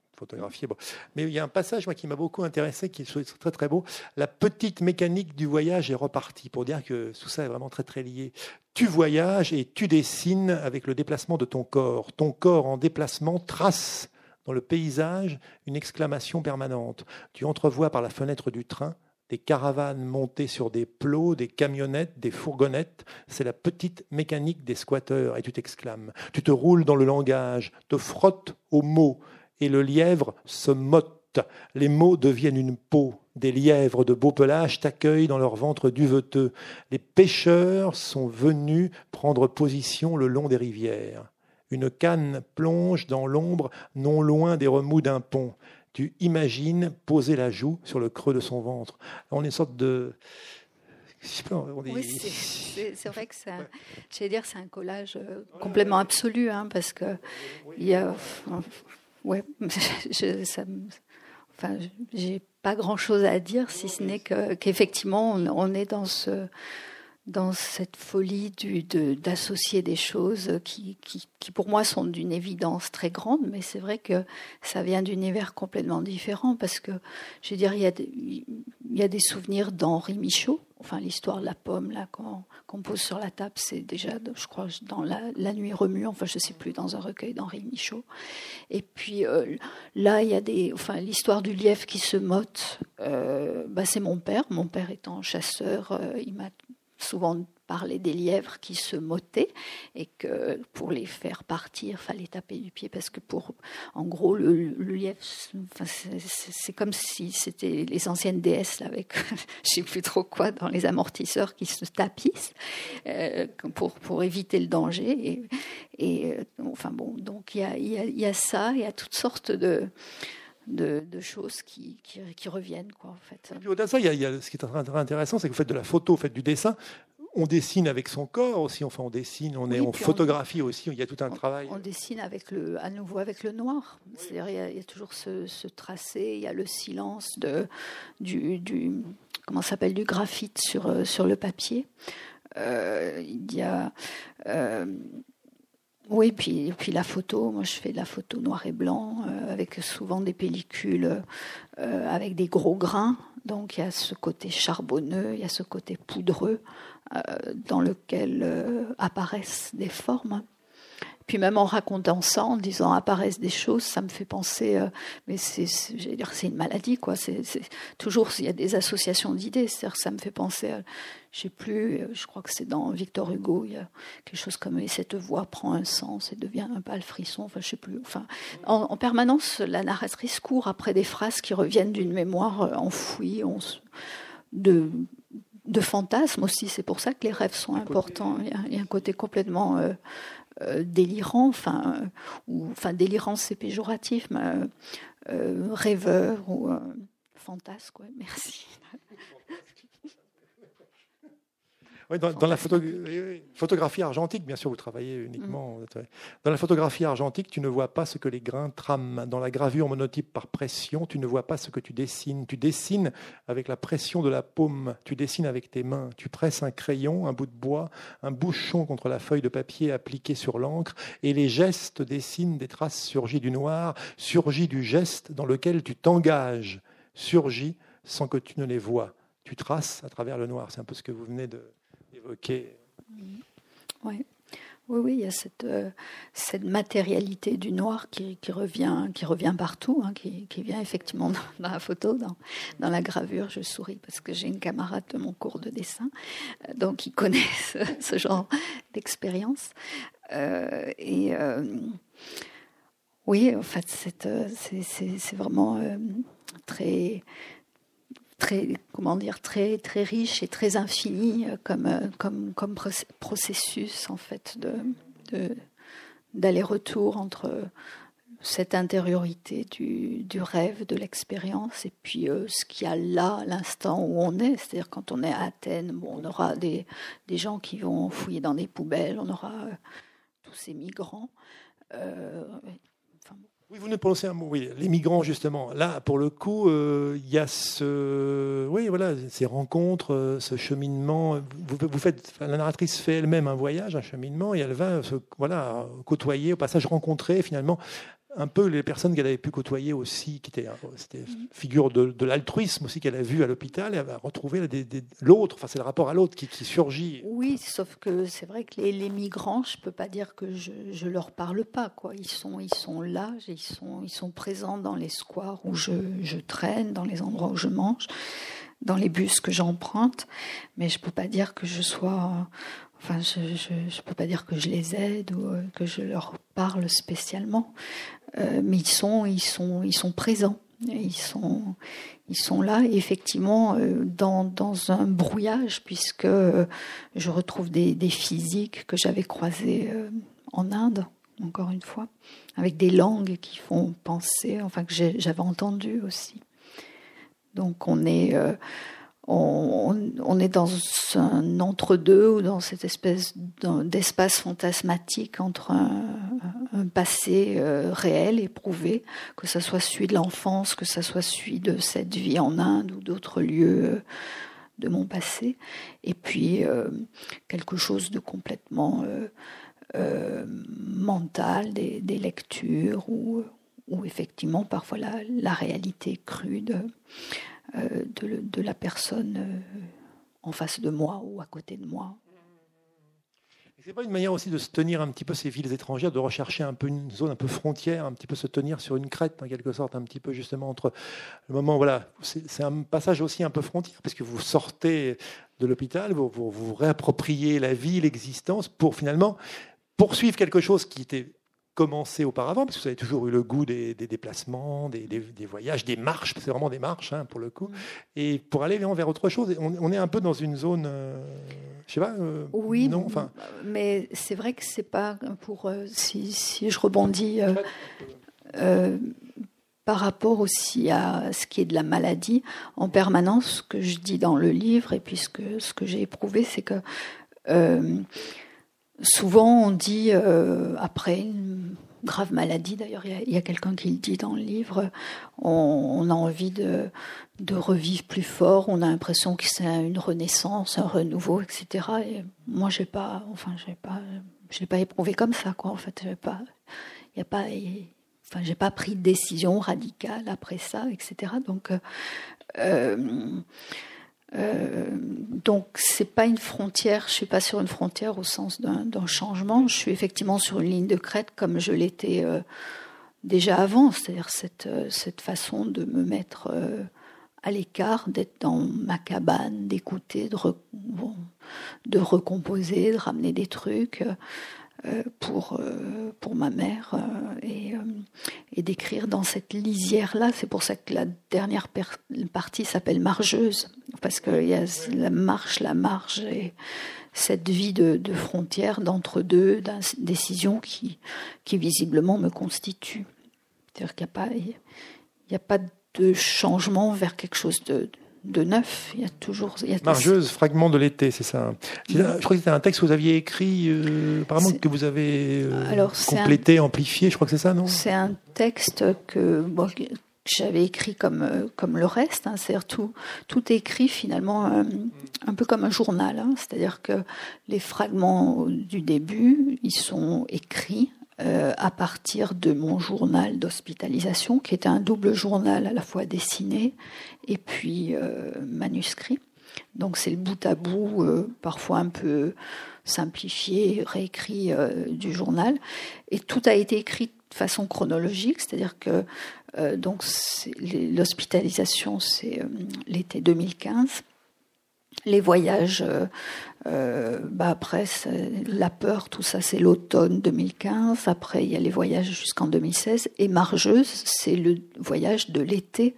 Mais il y a un passage moi, qui m'a beaucoup intéressé, qui est très très beau. La petite mécanique du voyage est repartie, pour dire que tout ça est vraiment très très lié. Tu voyages et tu dessines avec le déplacement de ton corps. Ton corps en déplacement trace dans le paysage une exclamation permanente. Tu entrevois par la fenêtre du train des caravanes montées sur des plots, des camionnettes, des fourgonnettes. C'est la petite mécanique des squatteurs. Et tu t'exclames. Tu te roules dans le langage, te frottes aux mots, et le lièvre se motte. Les mots deviennent une peau. Des lièvres de beau pelage t'accueillent dans leur ventre duveteux. Les pêcheurs sont venus prendre position le long des rivières. Une canne plonge dans l'ombre non loin des remous d'un pont tu imagines poser la joue sur le creux de son ventre. On est une sorte de. Oui, c'est vrai que c'est, dire, c'est un collage euh, complètement absolu, hein, parce que il y a, ouais, je, ça, enfin, j'ai pas grand chose à dire si ce n'est que, qu'effectivement on est dans ce dans cette folie d'associer des choses qui, pour moi sont d'une évidence très grande, mais c'est vrai que ça vient d'univers complètement différents parce que, je veux dire, il y a des, il y a des souvenirs d'Henri Michaud, enfin l'histoire de la pomme là qu'on pose sur la table, c'est déjà, je crois, dans la, la, nuit remue, enfin je sais plus, dans un recueil d'Henri Michaud. Et puis euh, là, il y a des, enfin l'histoire du lièvre qui se motte, euh, bah, c'est mon père, mon père étant chasseur, euh, il m'a souvent parler des lièvres qui se mottaient et que pour les faire partir, fallait taper du pied parce que pour, en gros, le, lièvre, c'est comme si c'était les anciennes déesses avec, je sais plus trop quoi, dans les amortisseurs qui se tapissent euh, pour pour éviter le danger et, euh, enfin bon, donc il y a, y a ça, il y a toutes sortes de de, choses qui, qui, reviennent. Quoi, en fait. Au-delà de ça, il y, a, ce qui est intéressant, c'est que vous faites de la photo, vous faites du dessin. On dessine avec son corps aussi, enfin on dessine, on, est, on photographie aussi, il y a tout un travail. On dessine avec le, à nouveau avec le noir. C'est-à-dire il, y, a, toujours ce, tracé, il y a le silence de, du, du comment s'appelle du graphite sur, euh, sur le papier. Euh, il y a euh, oui, puis, la photo, moi je fais de la photo noir et blanc, euh, avec souvent des pellicules euh, avec des gros grains. Donc il y a ce côté charbonneux, il y a ce côté poudreux euh, dans lequel apparaissent des formes. Puis même en racontant ça, en disant apparaissent des choses, ça me fait penser, euh, mais c'est, j'allais dire, c'est une maladie, quoi. C'est, toujours, il y a des associations d'idées. C'est-à-dire, ça me fait penser, à, je sais plus, je crois que c'est dans Victor Hugo, il y a quelque chose comme et cette voix prend un sens et devient un pâle frisson. Enfin, je sais plus. Enfin, en, permanence, la narratrice court après des phrases qui reviennent d'une mémoire euh, enfouie, on, de de fantasmes aussi. C'est pour ça que les rêves sont importants. Il y a, un côté complètement euh, euh, délirant, enfin, ou, enfin délirant c'est péjoratif, mais euh, rêveur ou fantasque. Ouais, merci. Oui, dans, la photographie argentique, bien sûr, vous travaillez uniquement. Mm. Dans la photographie argentique, tu ne vois pas ce que les grains trament. Dans la gravure monotype par pression, tu ne vois pas ce que tu dessines. Tu dessines avec la pression de la paume. Tu dessines avec tes mains. Tu presses un crayon, un bout de bois, un bouchon contre la feuille de papier appliquée sur l'encre, et les gestes dessinent des traces surgies du noir, surgies du geste dans lequel tu t'engages, surgies sans que tu ne les vois. Tu traces à travers le noir. C'est un peu ce que vous venez de, oui. Oui, oui, il y a cette, euh, matérialité du noir qui, revient, qui revient partout, hein, qui, vient effectivement dans, la photo, dans, dans, la gravure. Je souris parce que j'ai une camarade de mon cours de dessin, euh, donc qui connaît ce, genre d'expérience. Euh, et oui, en fait, c'est vraiment très très comment dire très très riche et très infini euh, comme euh, comme comme processus en fait de d'aller-retour entre cette intériorité du, du rêve, de l'expérience, et puis euh, ce qu'il y a là, l'instant où on est. C'est-à-dire quand on est à Athènes, bon, on aura des, des gens qui vont fouiller dans des poubelles, on aura tous ces migrants. Oui, vous nous prononcez un mot, oui, les migrants justement. Là, pour le coup, euh, il y a ce, oui, voilà, ces rencontres, euh, ce cheminement. Vous, faites, la narratrice fait elle-même un voyage, un cheminement, et elle va, se, voilà, côtoyer, au passage rencontrer finalement un peu les personnes qu'elle avait pu côtoyer aussi, qui étaient, c'était mm. figure de, l'altruisme aussi qu'elle a vu à l'hôpital, et elle va retrouver l'autre, enfin c'est le rapport à l'autre qui, surgit. Oui, sauf que c'est vrai que les, migrants, je peux pas dire que je, je leur parle pas, quoi. Ils sont, ils sont là, ils sont, ils sont présents dans les squares où je, je traîne, dans les endroits où je mange dans les bus que j'emprunte, mais je peux pas dire que je sois Enfin, je ne peux pas dire que je les aide ou euh, que je leur parle spécialement, euh, mais ils sont, ils sont, ils sont présents. Ils sont, ils sont là, effectivement, euh, dans, dans, un brouillage, puisque je retrouve des, des physiques que j'avais croisées en Inde, encore une fois, avec des langues qui font penser, enfin que j'avais entendu aussi. Donc on est on, est dans un entre-deux ou dans cette espèce d'espace fantasmatique entre un, passé euh, réel, éprouvé, que ce soit celui de l'enfance, que ce soit celui de cette vie en Inde ou d'autres lieux euh, de mon passé, et puis euh, quelque chose de complètement mental, des, lectures ou, effectivement parfois la, la réalité crue de euh, de, la personne euh, en face de moi ou à côté de moi. C'est pas une manière aussi de se tenir un petit peu ces villes étrangères, de rechercher un peu une zone un peu frontière, un petit peu se tenir sur une crête en quelque sorte, un petit peu justement entre le moment, voilà, c'est un passage aussi un peu frontière, parce que vous sortez de l'hôpital, vous, vous, vous réappropriez la vie, l'existence, pour finalement poursuivre quelque chose qui était commencé auparavant, parce que vous avez toujours eu le goût des, déplacements, des, voyages, des marches, c'est vraiment des marches hein, pour le coup, et pour aller vers autre chose. On, est un peu dans une zone, euh, je sais pas. Euh, oui, non, enfin. Mais c'est vrai que c'est pas pour euh, si, je rebondis. par rapport aussi à ce qui est de la maladie, en permanence, ce que je dis dans le livre, et puis ce que, ce que j'ai éprouvé, c'est que souvent on dit après une grave maladie. D'ailleurs, il y a, quelqu'un qui le dit dans le livre. On, a envie de, revivre plus fort. On a l'impression que c'est une renaissance, un renouveau, etc. Et moi, j'ai pas, enfin, j'ai pas, je l'ai pas éprouvé comme ça, quoi. En fait, j'ai pas, y a pas, enfin, j'ai pas pris de décision radicale après ça, etc. Donc, euh, euh donc c'est pas une frontière, je suis pas sur une frontière au sens d'un changement, je suis effectivement sur une ligne de crête comme je l'étais euh, déjà avant, c'est-à-dire cette, euh, cette façon de me mettre à l'écart, d'être dans ma cabane, d'écouter, de recomposer, de ramener des trucs. Euh, pour, euh, pour ma mère euh, et, et d'écrire dans cette lisière-là. C'est pour ça que la dernière partie s'appelle margeuse, parce qu'il y a la marche, la marge et cette vie de, de frontière d'entre-deux, décision qui, qui visiblement me constitue. C'est-à-dire qu'il n'y a, pas, il a pas de changement vers quelque chose de, de neuf. Il y a toujours. Il y a Margeuse, fragment de l'été, c'est ça. Je crois que c'était un texte que vous aviez écrit, euh, apparemment que vous avez euh, complété, amplifié. Je crois que c'est ça, non? C'est un texte que, j'avais écrit comme euh, comme le reste. Hein. C'est-à-dire tout tout écrit finalement un peu comme un journal. Hein. C'est-à-dire que les fragments du début, ils sont écrits euh, à partir de mon journal d'hospitalisation, qui était un double journal à la fois dessiné et puis euh, manuscrit. Donc c'est le bout à bout, euh, parfois un peu simplifié, réécrit du journal. Et tout a été écrit de façon chronologique, c'est-à-dire que l'hospitalisation c'est l'été 2015 les voyages, euh, euh, bah après, la peur, tout ça, c'est l'automne 2015. Après, il y a les voyages jusqu'en 2016. Et Margeuse, c'est le voyage de l'été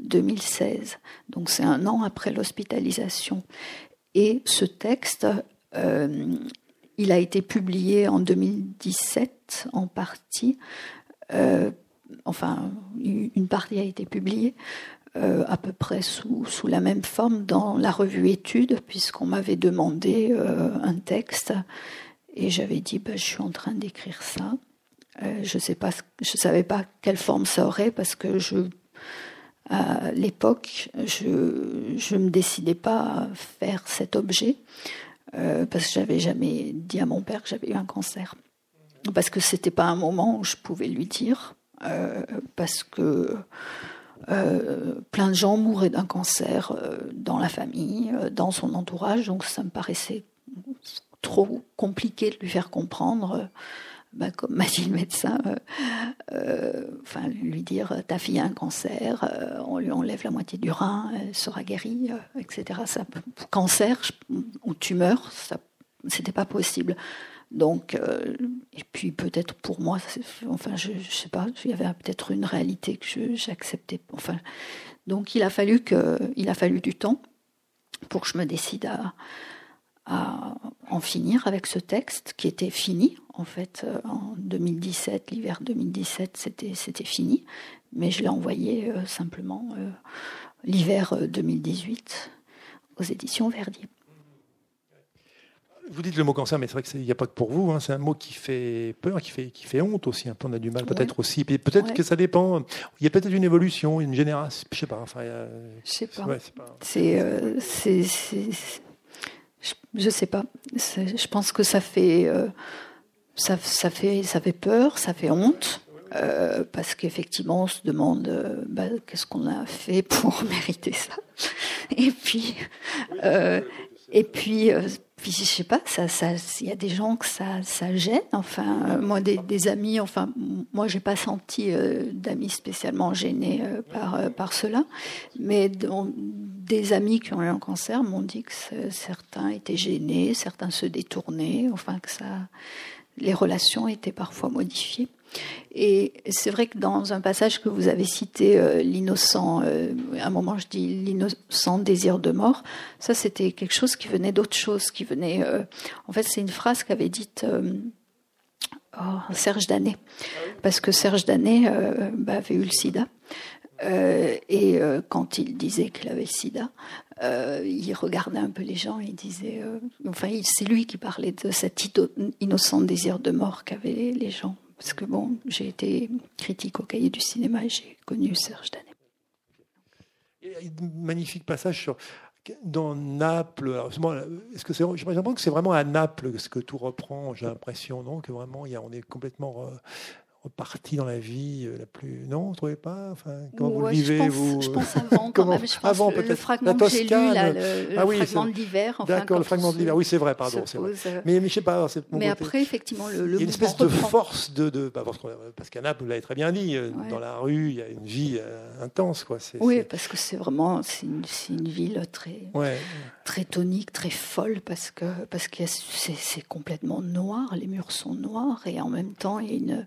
2016. Donc, c'est un an après l'hospitalisation. Et ce texte, euh, il a été publié en 2017 en partie. enfin, une partie a été publiée euh, à peu près sous, sous, la même forme dans la revue Études, puisqu'on m'avait demandé euh, un texte et j'avais dit bah, je suis en train d'écrire ça. Euh, je je savais pas quelle forme ça aurait parce que je à l'époque je je me décidais pas à faire cet objet parce que j'avais jamais dit à mon père que j'avais eu un cancer. Parce que c'était pas un moment où je pouvais lui dire parce que plein de gens mouraient d'un cancer dans la famille, dans son entourage, donc ça me paraissait trop compliqué de lui faire comprendre bah, comme m'a dit le médecin, euh, euh, enfin, lui dire ta fille a un cancer, euh, on lui enlève la moitié du rein, elle sera guérie, etc. Cancer ou tumeur, ça, c'était pas possible. Donc, et puis peut-être pour moi, enfin, je, je, sais pas, il y avait peut-être une réalité que j'acceptais. Enfin, donc il a fallu a fallu du temps pour que je me décide à, à en finir avec ce texte qui était fini en fait euh, en 2017, l'hiver 2017 c'était c'était fini, mais je l'ai envoyé euh, simplement euh, l'hiver 2018 aux éditions Verdier. Vous dites le mot cancer, mais c'est vrai qu'il n'y a pas que pour vous. Hein. c'est un mot qui fait peur, qui fait, qui fait honte aussi. Un peu, on a du mal peut-être aussi. Peut-être que ça dépend. Il y a peut-être une évolution, une génération. Je sais pas. Enfin, je sais pas. c'est, c'est, je sais pas. Je pense que ça fait, ça, fait, ça fait peur, ça fait honte. Euh, parce qu'effectivement, on se demande euh, bah, qu'est-ce qu'on a fait pour mériter ça. Et puis, et puis, puis je sais pas, ça, ça, il y a des gens que ça, ça gêne. Enfin, euh, moi, des, des, amis, enfin, moi, j'ai pas senti euh, d'amis spécialement gênés euh, par par cela, mais des amis qui ont eu un cancer m'ont dit que certains étaient gênés, certains se détournaient, enfin que ça, les relations étaient parfois modifiées. Et c'est vrai que dans un passage que vous avez cité, euh, l'innocent, euh, à un moment je dis l'innocent désir de mort, ça c'était quelque chose qui venait d'autre chose, qui venait. Euh, en fait, c'est une phrase qu'avait dite oh, Serge Danet, parce que Serge Danet bah, avait eu le SIDA. Et quand il disait qu'il avait le sida, il regardait un peu les gens et il disait, enfin, c'est lui qui parlait de cet innocent désir de mort qu'avaient les gens. Parce que bon, j'ai été critique au cahier du cinéma et j'ai connu Serge Danet. Magnifique passage sur dans Naples. Est-ce que c'est, j'ai l'impression que c'est vraiment à Naples que tout reprend. J'ai l'impression, non, que vraiment, on est complètement reparti dans la vie euh, la plus. Non, vous ne trouvez pas? Enfin, Comment vous le vivez je pense, vous Je pense avant, quand même. Je pense avant, le, le fragment que j'ai lu, là, le, ah, oui, fragment de l'hiver. Enfin, D'accord, le fragment de l'hiver. Oui, c'est vrai, pardon. Vrai. Euh, mais, mais je sais pas. Mais après, effectivement, le, Il y a une espèce de force de. de bah, parce qu'à Naples, vous l'avez très bien dit, euh, dans la rue, il y a une vie intense. Quoi. oui, parce que c'est vraiment. C'est une, une, ville très, ouais. très tonique, très folle, parce que parce que c'est complètement noir. Les murs sont noirs et en même temps, il y a une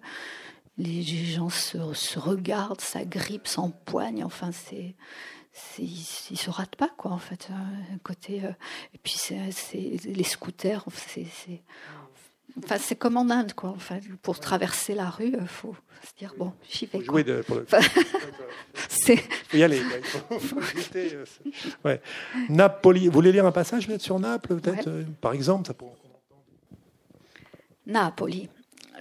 les gens se, se regardent, ça grippe, s'empoigne, enfin c'est ils se ratent pas quoi en fait un côté euh, et puis c'est les scooters c'est enfin c'est comme en Inde quoi enfin pour traverser la rue il euh, faut se dire bon j'y vais jouer de, pour le... c'est faut y aller il faut, euh, ouais. Napoli vous voulez lire un passage sur Naples peut-être par exemple ça pour... Napoli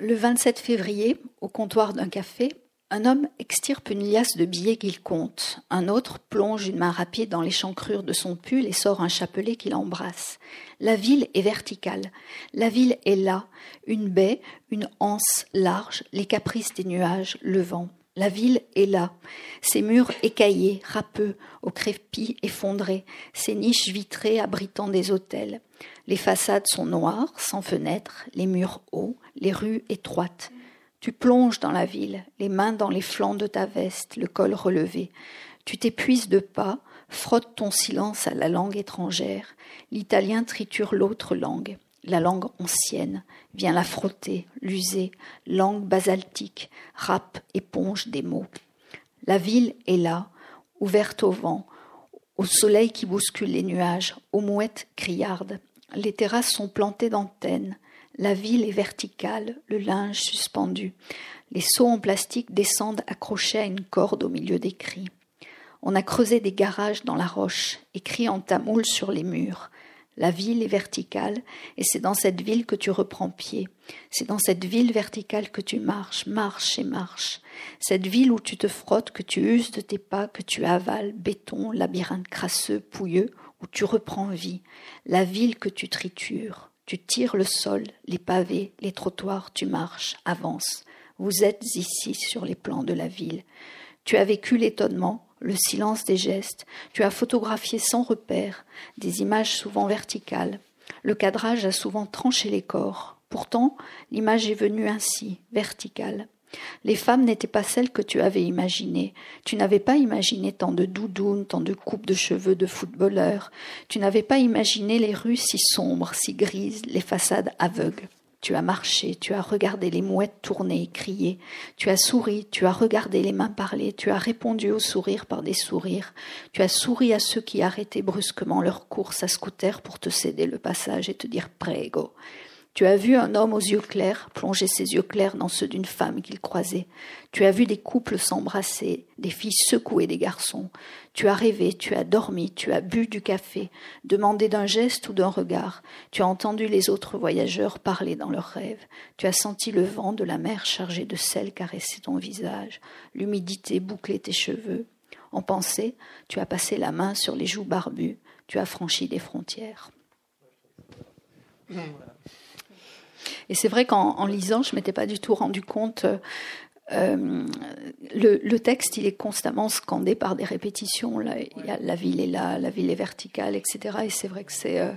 le 27 février, au comptoir d'un café, un homme extirpe une liasse de billets qu'il compte. Un autre plonge une main rapide dans l'échancrure de son pull et sort un chapelet qu'il embrasse. La ville est verticale. La ville est là. Une baie, une anse large, les caprices des nuages, le vent. La ville est là, ses murs écaillés, râpeux, aux crépis effondrés, ses niches vitrées abritant des hôtels. Les façades sont noires, sans fenêtres, les murs hauts, les rues étroites. Tu plonges dans la ville, les mains dans les flancs de ta veste, le col relevé. Tu t'épuises de pas, frottes ton silence à la langue étrangère. L'italien triture l'autre langue, la langue ancienne, vient la frotter, l'user, langue basaltique, râpe, éponge des mots. La ville est là, ouverte au vent, au soleil qui bouscule les nuages, aux mouettes criardes. Les terrasses sont plantées d'antennes. La ville est verticale, le linge suspendu. Les seaux en plastique descendent accrochés à une corde au milieu des cris. On a creusé des garages dans la roche, écrit en tamoul sur les murs. La ville est verticale et c'est dans cette ville que tu reprends pied. C'est dans cette ville verticale que tu marches, marches et marches. Cette ville où tu te frottes, que tu uses de tes pas, que tu avales, béton, labyrinthe crasseux, pouilleux, où tu reprends vie. La ville que tu tritures. Tu tires le sol, les pavés, les trottoirs, tu marches, avances. Vous êtes ici sur les plans de la ville. Tu as vécu l'étonnement, le silence des gestes. Tu as photographié sans repère des images souvent verticales. Le cadrage a souvent tranché les corps. Pourtant, l'image est venue ainsi, verticale. Les femmes n'étaient pas celles que tu avais imaginées. Tu n'avais pas imaginé tant de doudounes, tant de coupes de cheveux de footballeurs. Tu n'avais pas imaginé les rues si sombres, si grises, les façades aveugles. Tu as marché, tu as regardé les mouettes tourner et crier, tu as souri, tu as regardé les mains parler, tu as répondu aux sourires par des sourires, tu as souri à ceux qui arrêtaient brusquement leur course à scooter pour te céder le passage et te dire prego. Tu as vu un homme aux yeux clairs plonger ses yeux clairs dans ceux d'une femme qu'il croisait. Tu as vu des couples s'embrasser, des filles secouer des garçons. Tu as rêvé, tu as dormi, tu as bu du café, demandé d'un geste ou d'un regard. Tu as entendu les autres voyageurs parler dans leurs rêves. Tu as senti le vent de la mer chargé de sel caresser ton visage, l'humidité boucler tes cheveux. En pensée, tu as passé la main sur les joues barbues, tu as franchi des frontières. Et c'est vrai qu'en lisant, je m'étais pas du tout rendu compte euh, le, le, texte, il est constamment scandé par des répétitions. Là, il y a, la ville est là, la ville est verticale, etc. Et c'est vrai que c'est euh,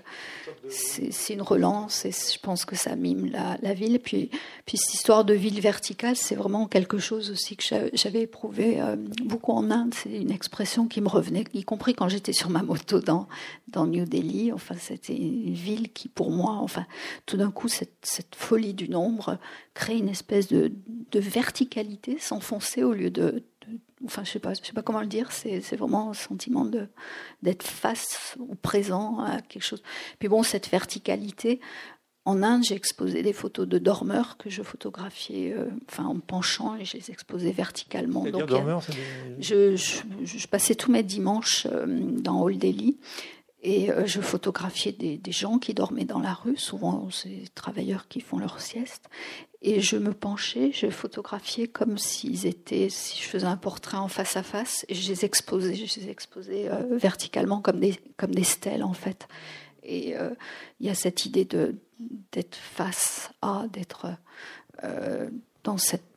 c'est une relance et je pense que ça mime la, la ville. Puis, puis cette histoire de ville verticale, c'est vraiment quelque chose aussi que j'avais éprouvé euh, beaucoup en Inde. C'est une expression qui me revenait, y compris quand j'étais sur ma moto dans, dans New Delhi. Enfin, c'était une ville qui, pour moi, enfin, tout d'un coup, cette, cette folie du nombre crée une espèce de, de s'enfoncer au lieu de, enfin je sais pas, je sais pas comment le dire, c'est vraiment un sentiment de d'être face au présent à quelque chose. Puis bon, cette verticalité. En Inde, j'ai exposé des photos de dormeurs que je photographiais, euh, enfin en penchant et je les exposais verticalement. Donc, dormeurs, je, je, je, passais tous mes dimanches euh, dans Old Delhi et euh, je photographiais des, gens qui dormaient dans la rue, souvent des travailleurs qui font leur sieste. Et je me penchais, je photographiais comme s'ils étaient, si je faisais un portrait en face à face, et je les exposais, je les exposais euh, verticalement comme des, comme des stèles en fait. Et euh, il y a cette idée d'être face à, d'être dans cette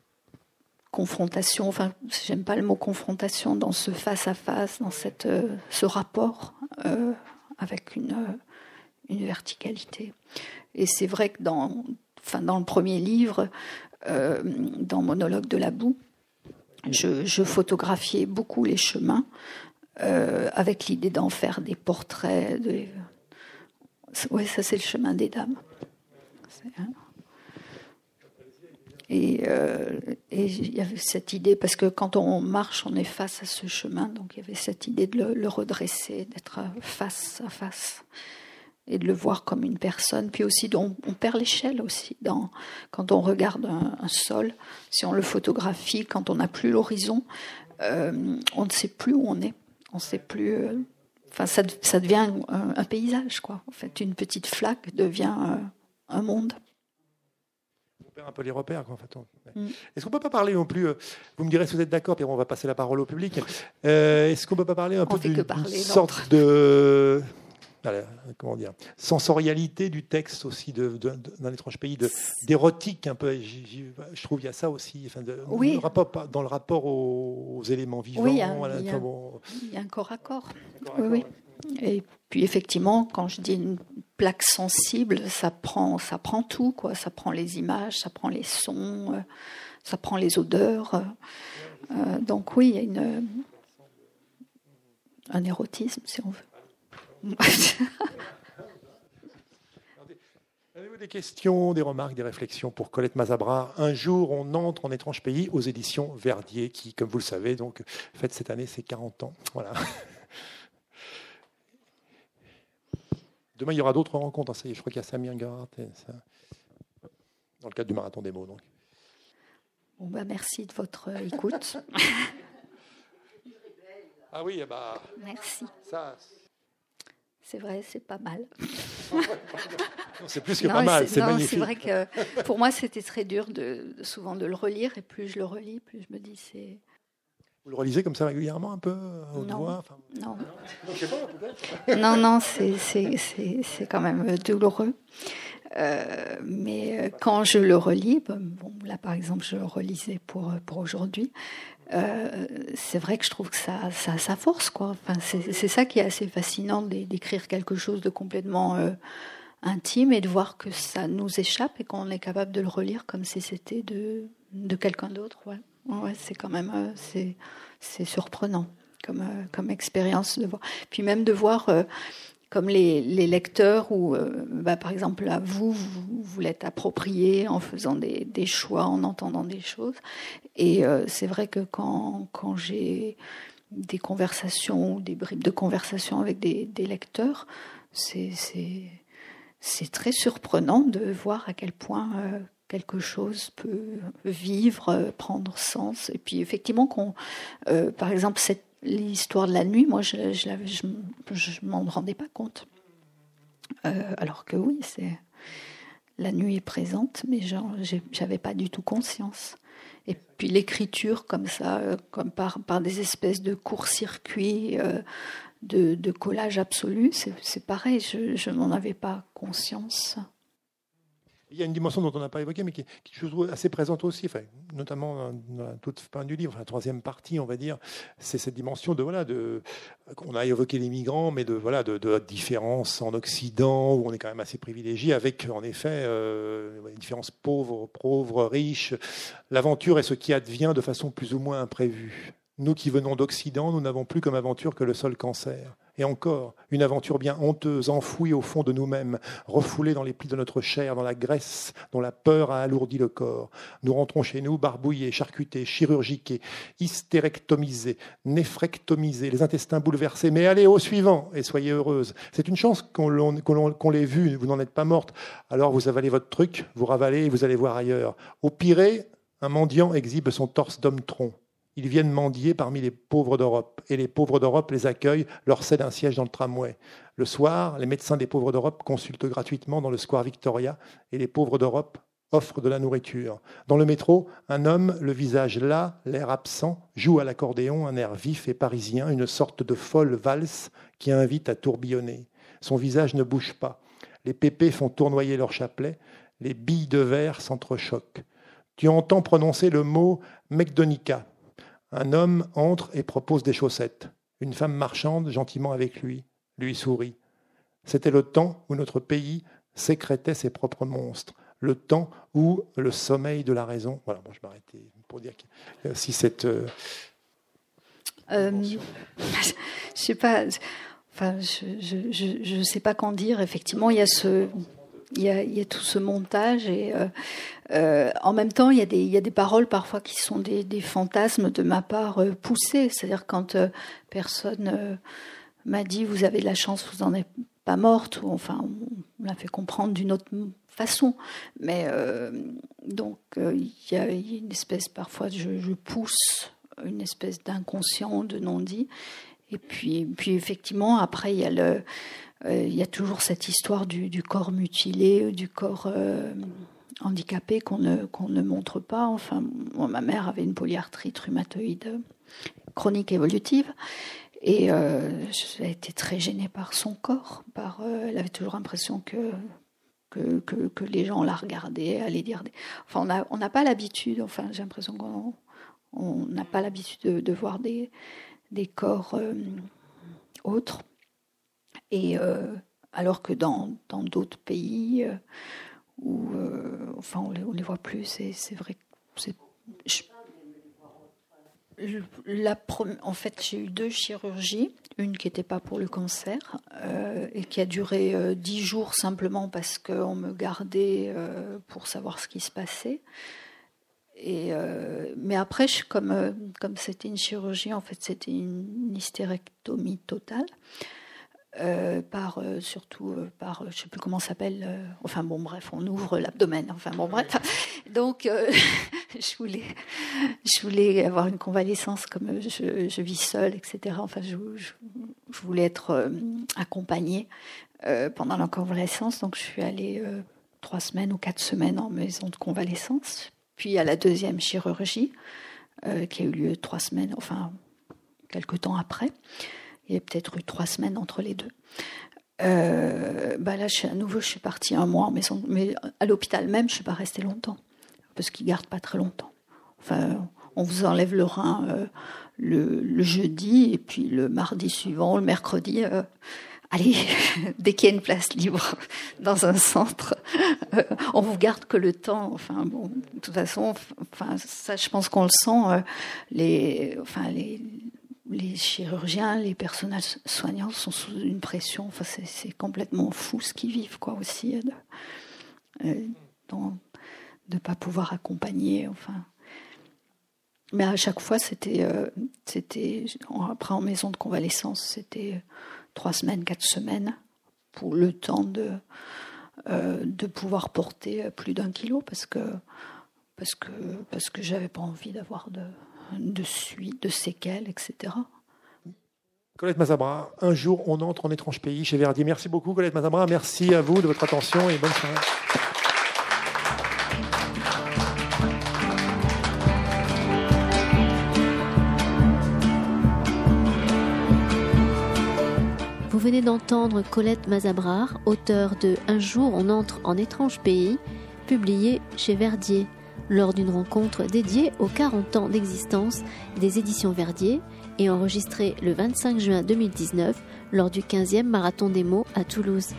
confrontation, enfin, j'aime pas le mot confrontation, dans ce face à face, dans cette, ce rapport avec une, une verticalité. Et c'est vrai que dans, enfin, dans le premier livre, euh, dans Monologue de la boue, je, photographiais beaucoup les chemins euh, avec l'idée d'en faire des portraits. Oui, ça c'est le chemin des dames. Et, euh, et, il y avait cette idée, parce que quand on marche, on est face à ce chemin, donc il y avait cette idée de le, redresser, d'être face à face et de le voir comme une personne. Puis aussi, on, perd l'échelle aussi quand on regarde un, sol, si on le photographie, quand on n'a plus l'horizon, euh, on ne sait plus où on est. On sait plus. Euh, enfin, ça, devient un, paysage, quoi. En fait, une petite flaque devient un monde. On perd un peu les repères, quoi, en fait. Mm. Est-ce qu'on peut pas parler non plus Vous me direz si vous êtes d'accord, puis on va passer la parole au public. Est-ce qu'on peut pas parler un on peu d'une sorte de comment dire, sensorialité du texte aussi d'un étrange pays, d'érotique un peu. je trouve il y a ça aussi, enfin, de, oui. le rapport, dans le rapport aux, aux éléments vivants. Oui, il y, a, il, y a, il y a un corps à corps. Oui, oui. Et puis effectivement, quand je dis une plaque sensible, ça prend, ça prend tout, quoi. Ça prend les images, ça prend les sons, euh, ça prend les odeurs. Euh, donc oui, il y a une, un érotisme, si on veut. Avez-vous des questions, des remarques, des réflexions pour Colette Mazabra? Un jour, on entre en étrange pays aux éditions Verdier, qui, comme vous le savez, donc fête cette année ses 40 ans. Voilà. Demain, il y aura d'autres rencontres. Hein, je crois qu'il y a Samir Garat dans le cadre du marathon des mots. Donc. Bon, bah, merci de votre écoute. ah oui, bah, merci. Ça, c'est vrai, c'est pas mal. c'est plus que non, pas mal, c'est magnifique. C'est vrai que pour moi, c'était très dur de, souvent de le relire, et plus je le relis, plus je me dis c'est. Vous le relisez comme ça régulièrement un peu au non. Voix, non. Non, non, c'est quand même douloureux. Euh, mais quand je le relis, bon, là par exemple, je le relisais pour, pour aujourd'hui, euh, c'est vrai que je trouve que ça, ça, ça force, quoi. Enfin, c'est ça qui est assez fascinant d'écrire quelque chose de complètement euh, intime et de voir que ça nous échappe et qu'on est capable de le relire comme si c'était de, de quelqu'un d'autre. Ouais. Ouais c'est quand même euh, c'est c'est surprenant comme, euh, comme expérience de voir. Puis même de voir euh, comme les, les, lecteurs ou bah, par exemple à vous, vous, vous l'êtes approprié en faisant des, des, choix, en entendant des choses. Et c'est vrai que quand, quand j'ai des conversations, des bribes de conversation avec des, des lecteurs, c'est c'est très surprenant de voir à quel point quelque chose peut vivre, euh, prendre sens. Et puis effectivement, qu'on, euh, par exemple, cette, l'histoire de la nuit, moi, je ne je, je, m'en rendais pas compte. alors que oui, c'est la nuit est présente, mais j'avais pas du tout conscience. Et puis l'écriture comme ça, comme par, par des espèces de court-circuits de, collage absolu, c'est pareil, je, n'en avais pas conscience. Il y a une dimension dont on n'a pas évoqué, mais qui, qui je assez présente aussi, enfin, notamment dans la toute fin du livre, la troisième partie, on va dire, c'est cette dimension de voilà, de, on a évoqué les migrants, mais de voilà, de, différence en Occident où on est quand même assez privilégié, avec en effet euh, une différence pauvre, pauvre, riche. L'aventure est ce qui advient de façon plus ou moins imprévue. Nous qui venons d'Occident, nous n'avons plus comme aventure que le seul cancer. Et encore, une aventure bien honteuse, enfouie au fond de nous-mêmes, refoulée dans les plis de notre chair, dans la graisse dont la peur a alourdi le corps. Nous rentrons chez nous barbouillés, charcutés, chirurgiqués, hystérectomisés, néphrectomisés, les intestins bouleversés. Mais allez au suivant et soyez heureuse. C'est une chance qu'on l'ait vu, vous n'en êtes pas morte. Alors vous avalez votre truc, vous ravalez et vous allez voir ailleurs. Au pire, un mendiant exhibe son torse d'homme-tronc. Ils viennent mendier parmi les pauvres d'Europe, et les pauvres d'Europe les accueillent, leur cèdent un siège dans le tramway. Le soir, les médecins des pauvres d'Europe consultent gratuitement dans le square Victoria, et les pauvres d'Europe offrent de la nourriture. Dans le métro, un homme, le visage là, l'air absent, joue à l'accordéon un air vif et parisien, une sorte de folle valse qui invite à tourbillonner. Son visage ne bouge pas. Les pépés font tournoyer leur chapelet, les billes de verre s'entrechoquent. Tu entends prononcer le mot McDonica, un homme entre et propose des chaussettes. Une femme marchande gentiment avec lui, lui sourit. C'était le temps où notre pays sécrétait ses propres monstres, le temps où le sommeil de la raison. Voilà, bon, je m'arrêtais pour dire que si cette. Euh, euh, je sais pas. Enfin, je ne sais pas qu'en dire. Effectivement, il y a ce, il y, a, tout ce montage et euh, euh, en même temps il y, a des, y a des paroles parfois qui sont des, fantasmes de ma part euh, poussés. C'est-à-dire quand euh, personne m'a dit vous avez de la chance, vous n'en êtes pas morte, ou enfin on l'a fait comprendre d'une autre façon. Mais donc il y, a, une espèce parfois je, je pousse une espèce d'inconscient, de non-dit. Et puis, puis effectivement après il y a le il y a toujours cette histoire du, corps mutilé, du corps euh, handicapé qu'on ne, qu'on ne montre pas. Enfin, ma mère avait une polyarthrite rhumatoïde chronique évolutive. Et euh, j'ai été très gênée par son corps. Par, euh, elle avait toujours l'impression que, que, que, les gens la regardaient, allaient dire. Enfin, on n'a pas l'habitude, enfin, j'ai l'impression qu'on n'a pas l'habitude de, voir des, des corps euh, autres. Et euh, alors que dans d'autres pays euh, où, euh, enfin, on les, on les, voit plus, c'est vrai. Je, la, en fait, j'ai eu deux chirurgies, une qui n'était pas pour le cancer et qui a duré dix jours simplement parce qu'on me gardait pour savoir ce qui se passait. Et mais après, comme comme c'était une chirurgie, en fait, c'était une hystérectomie totale. Euh, par euh, surtout euh, par je sais plus comment s'appelle enfin bon bref on ouvre l'abdomen enfin bon bref. Donc je voulais je voulais avoir une convalescence comme je, je vis seule etc enfin je, je, je voulais être accompagnée pendant la convalescence. Donc je suis allée trois semaines ou quatre semaines en maison de convalescence puis à la deuxième chirurgie qui a eu lieu trois semaines, enfin, quelque temps après. Il y a peut-être eu trois semaines entre les deux. bah là, à nouveau, je suis partie un mois mais à l'hôpital même, je suis pas restée longtemps parce qu'ils gardent pas très longtemps. Enfin, on vous enlève le rein le, jeudi et puis le mardi suivant, le mercredi, euh, allez, dès qu'il y a une place libre dans un centre, euh, on vous garde que le temps. Enfin bon, de toute façon, enfin ça, je pense qu'on le sent. Euh, les, enfin les, les chirurgiens, les personnels soignants sont sous une pression. Enfin c'est complètement fou ce qu'ils vivent quoi aussi. De, ne pas pouvoir accompagner. Enfin mais à chaque fois, c'était, euh, c'était après en maison de convalescence, c'était trois semaines, quatre semaines pour le temps de euh, de pouvoir porter plus d'un kilo parce que parce que parce que j'avais pas envie d'avoir de de suite, de séquelles, etc. Colette Mazabra, un jour on entre en étrange pays chez Verdier. Merci beaucoup Colette Mazabra, merci à vous de votre attention et bonne soirée. Vous venez d'entendre Colette Mazabrar, auteure de Un jour on entre en étrange pays, publié chez Verdier, lors d'une rencontre dédiée aux 40 ans d'existence des éditions Verdier et enregistrée le 25 juin 2019 lors du 15e Marathon des mots à Toulouse.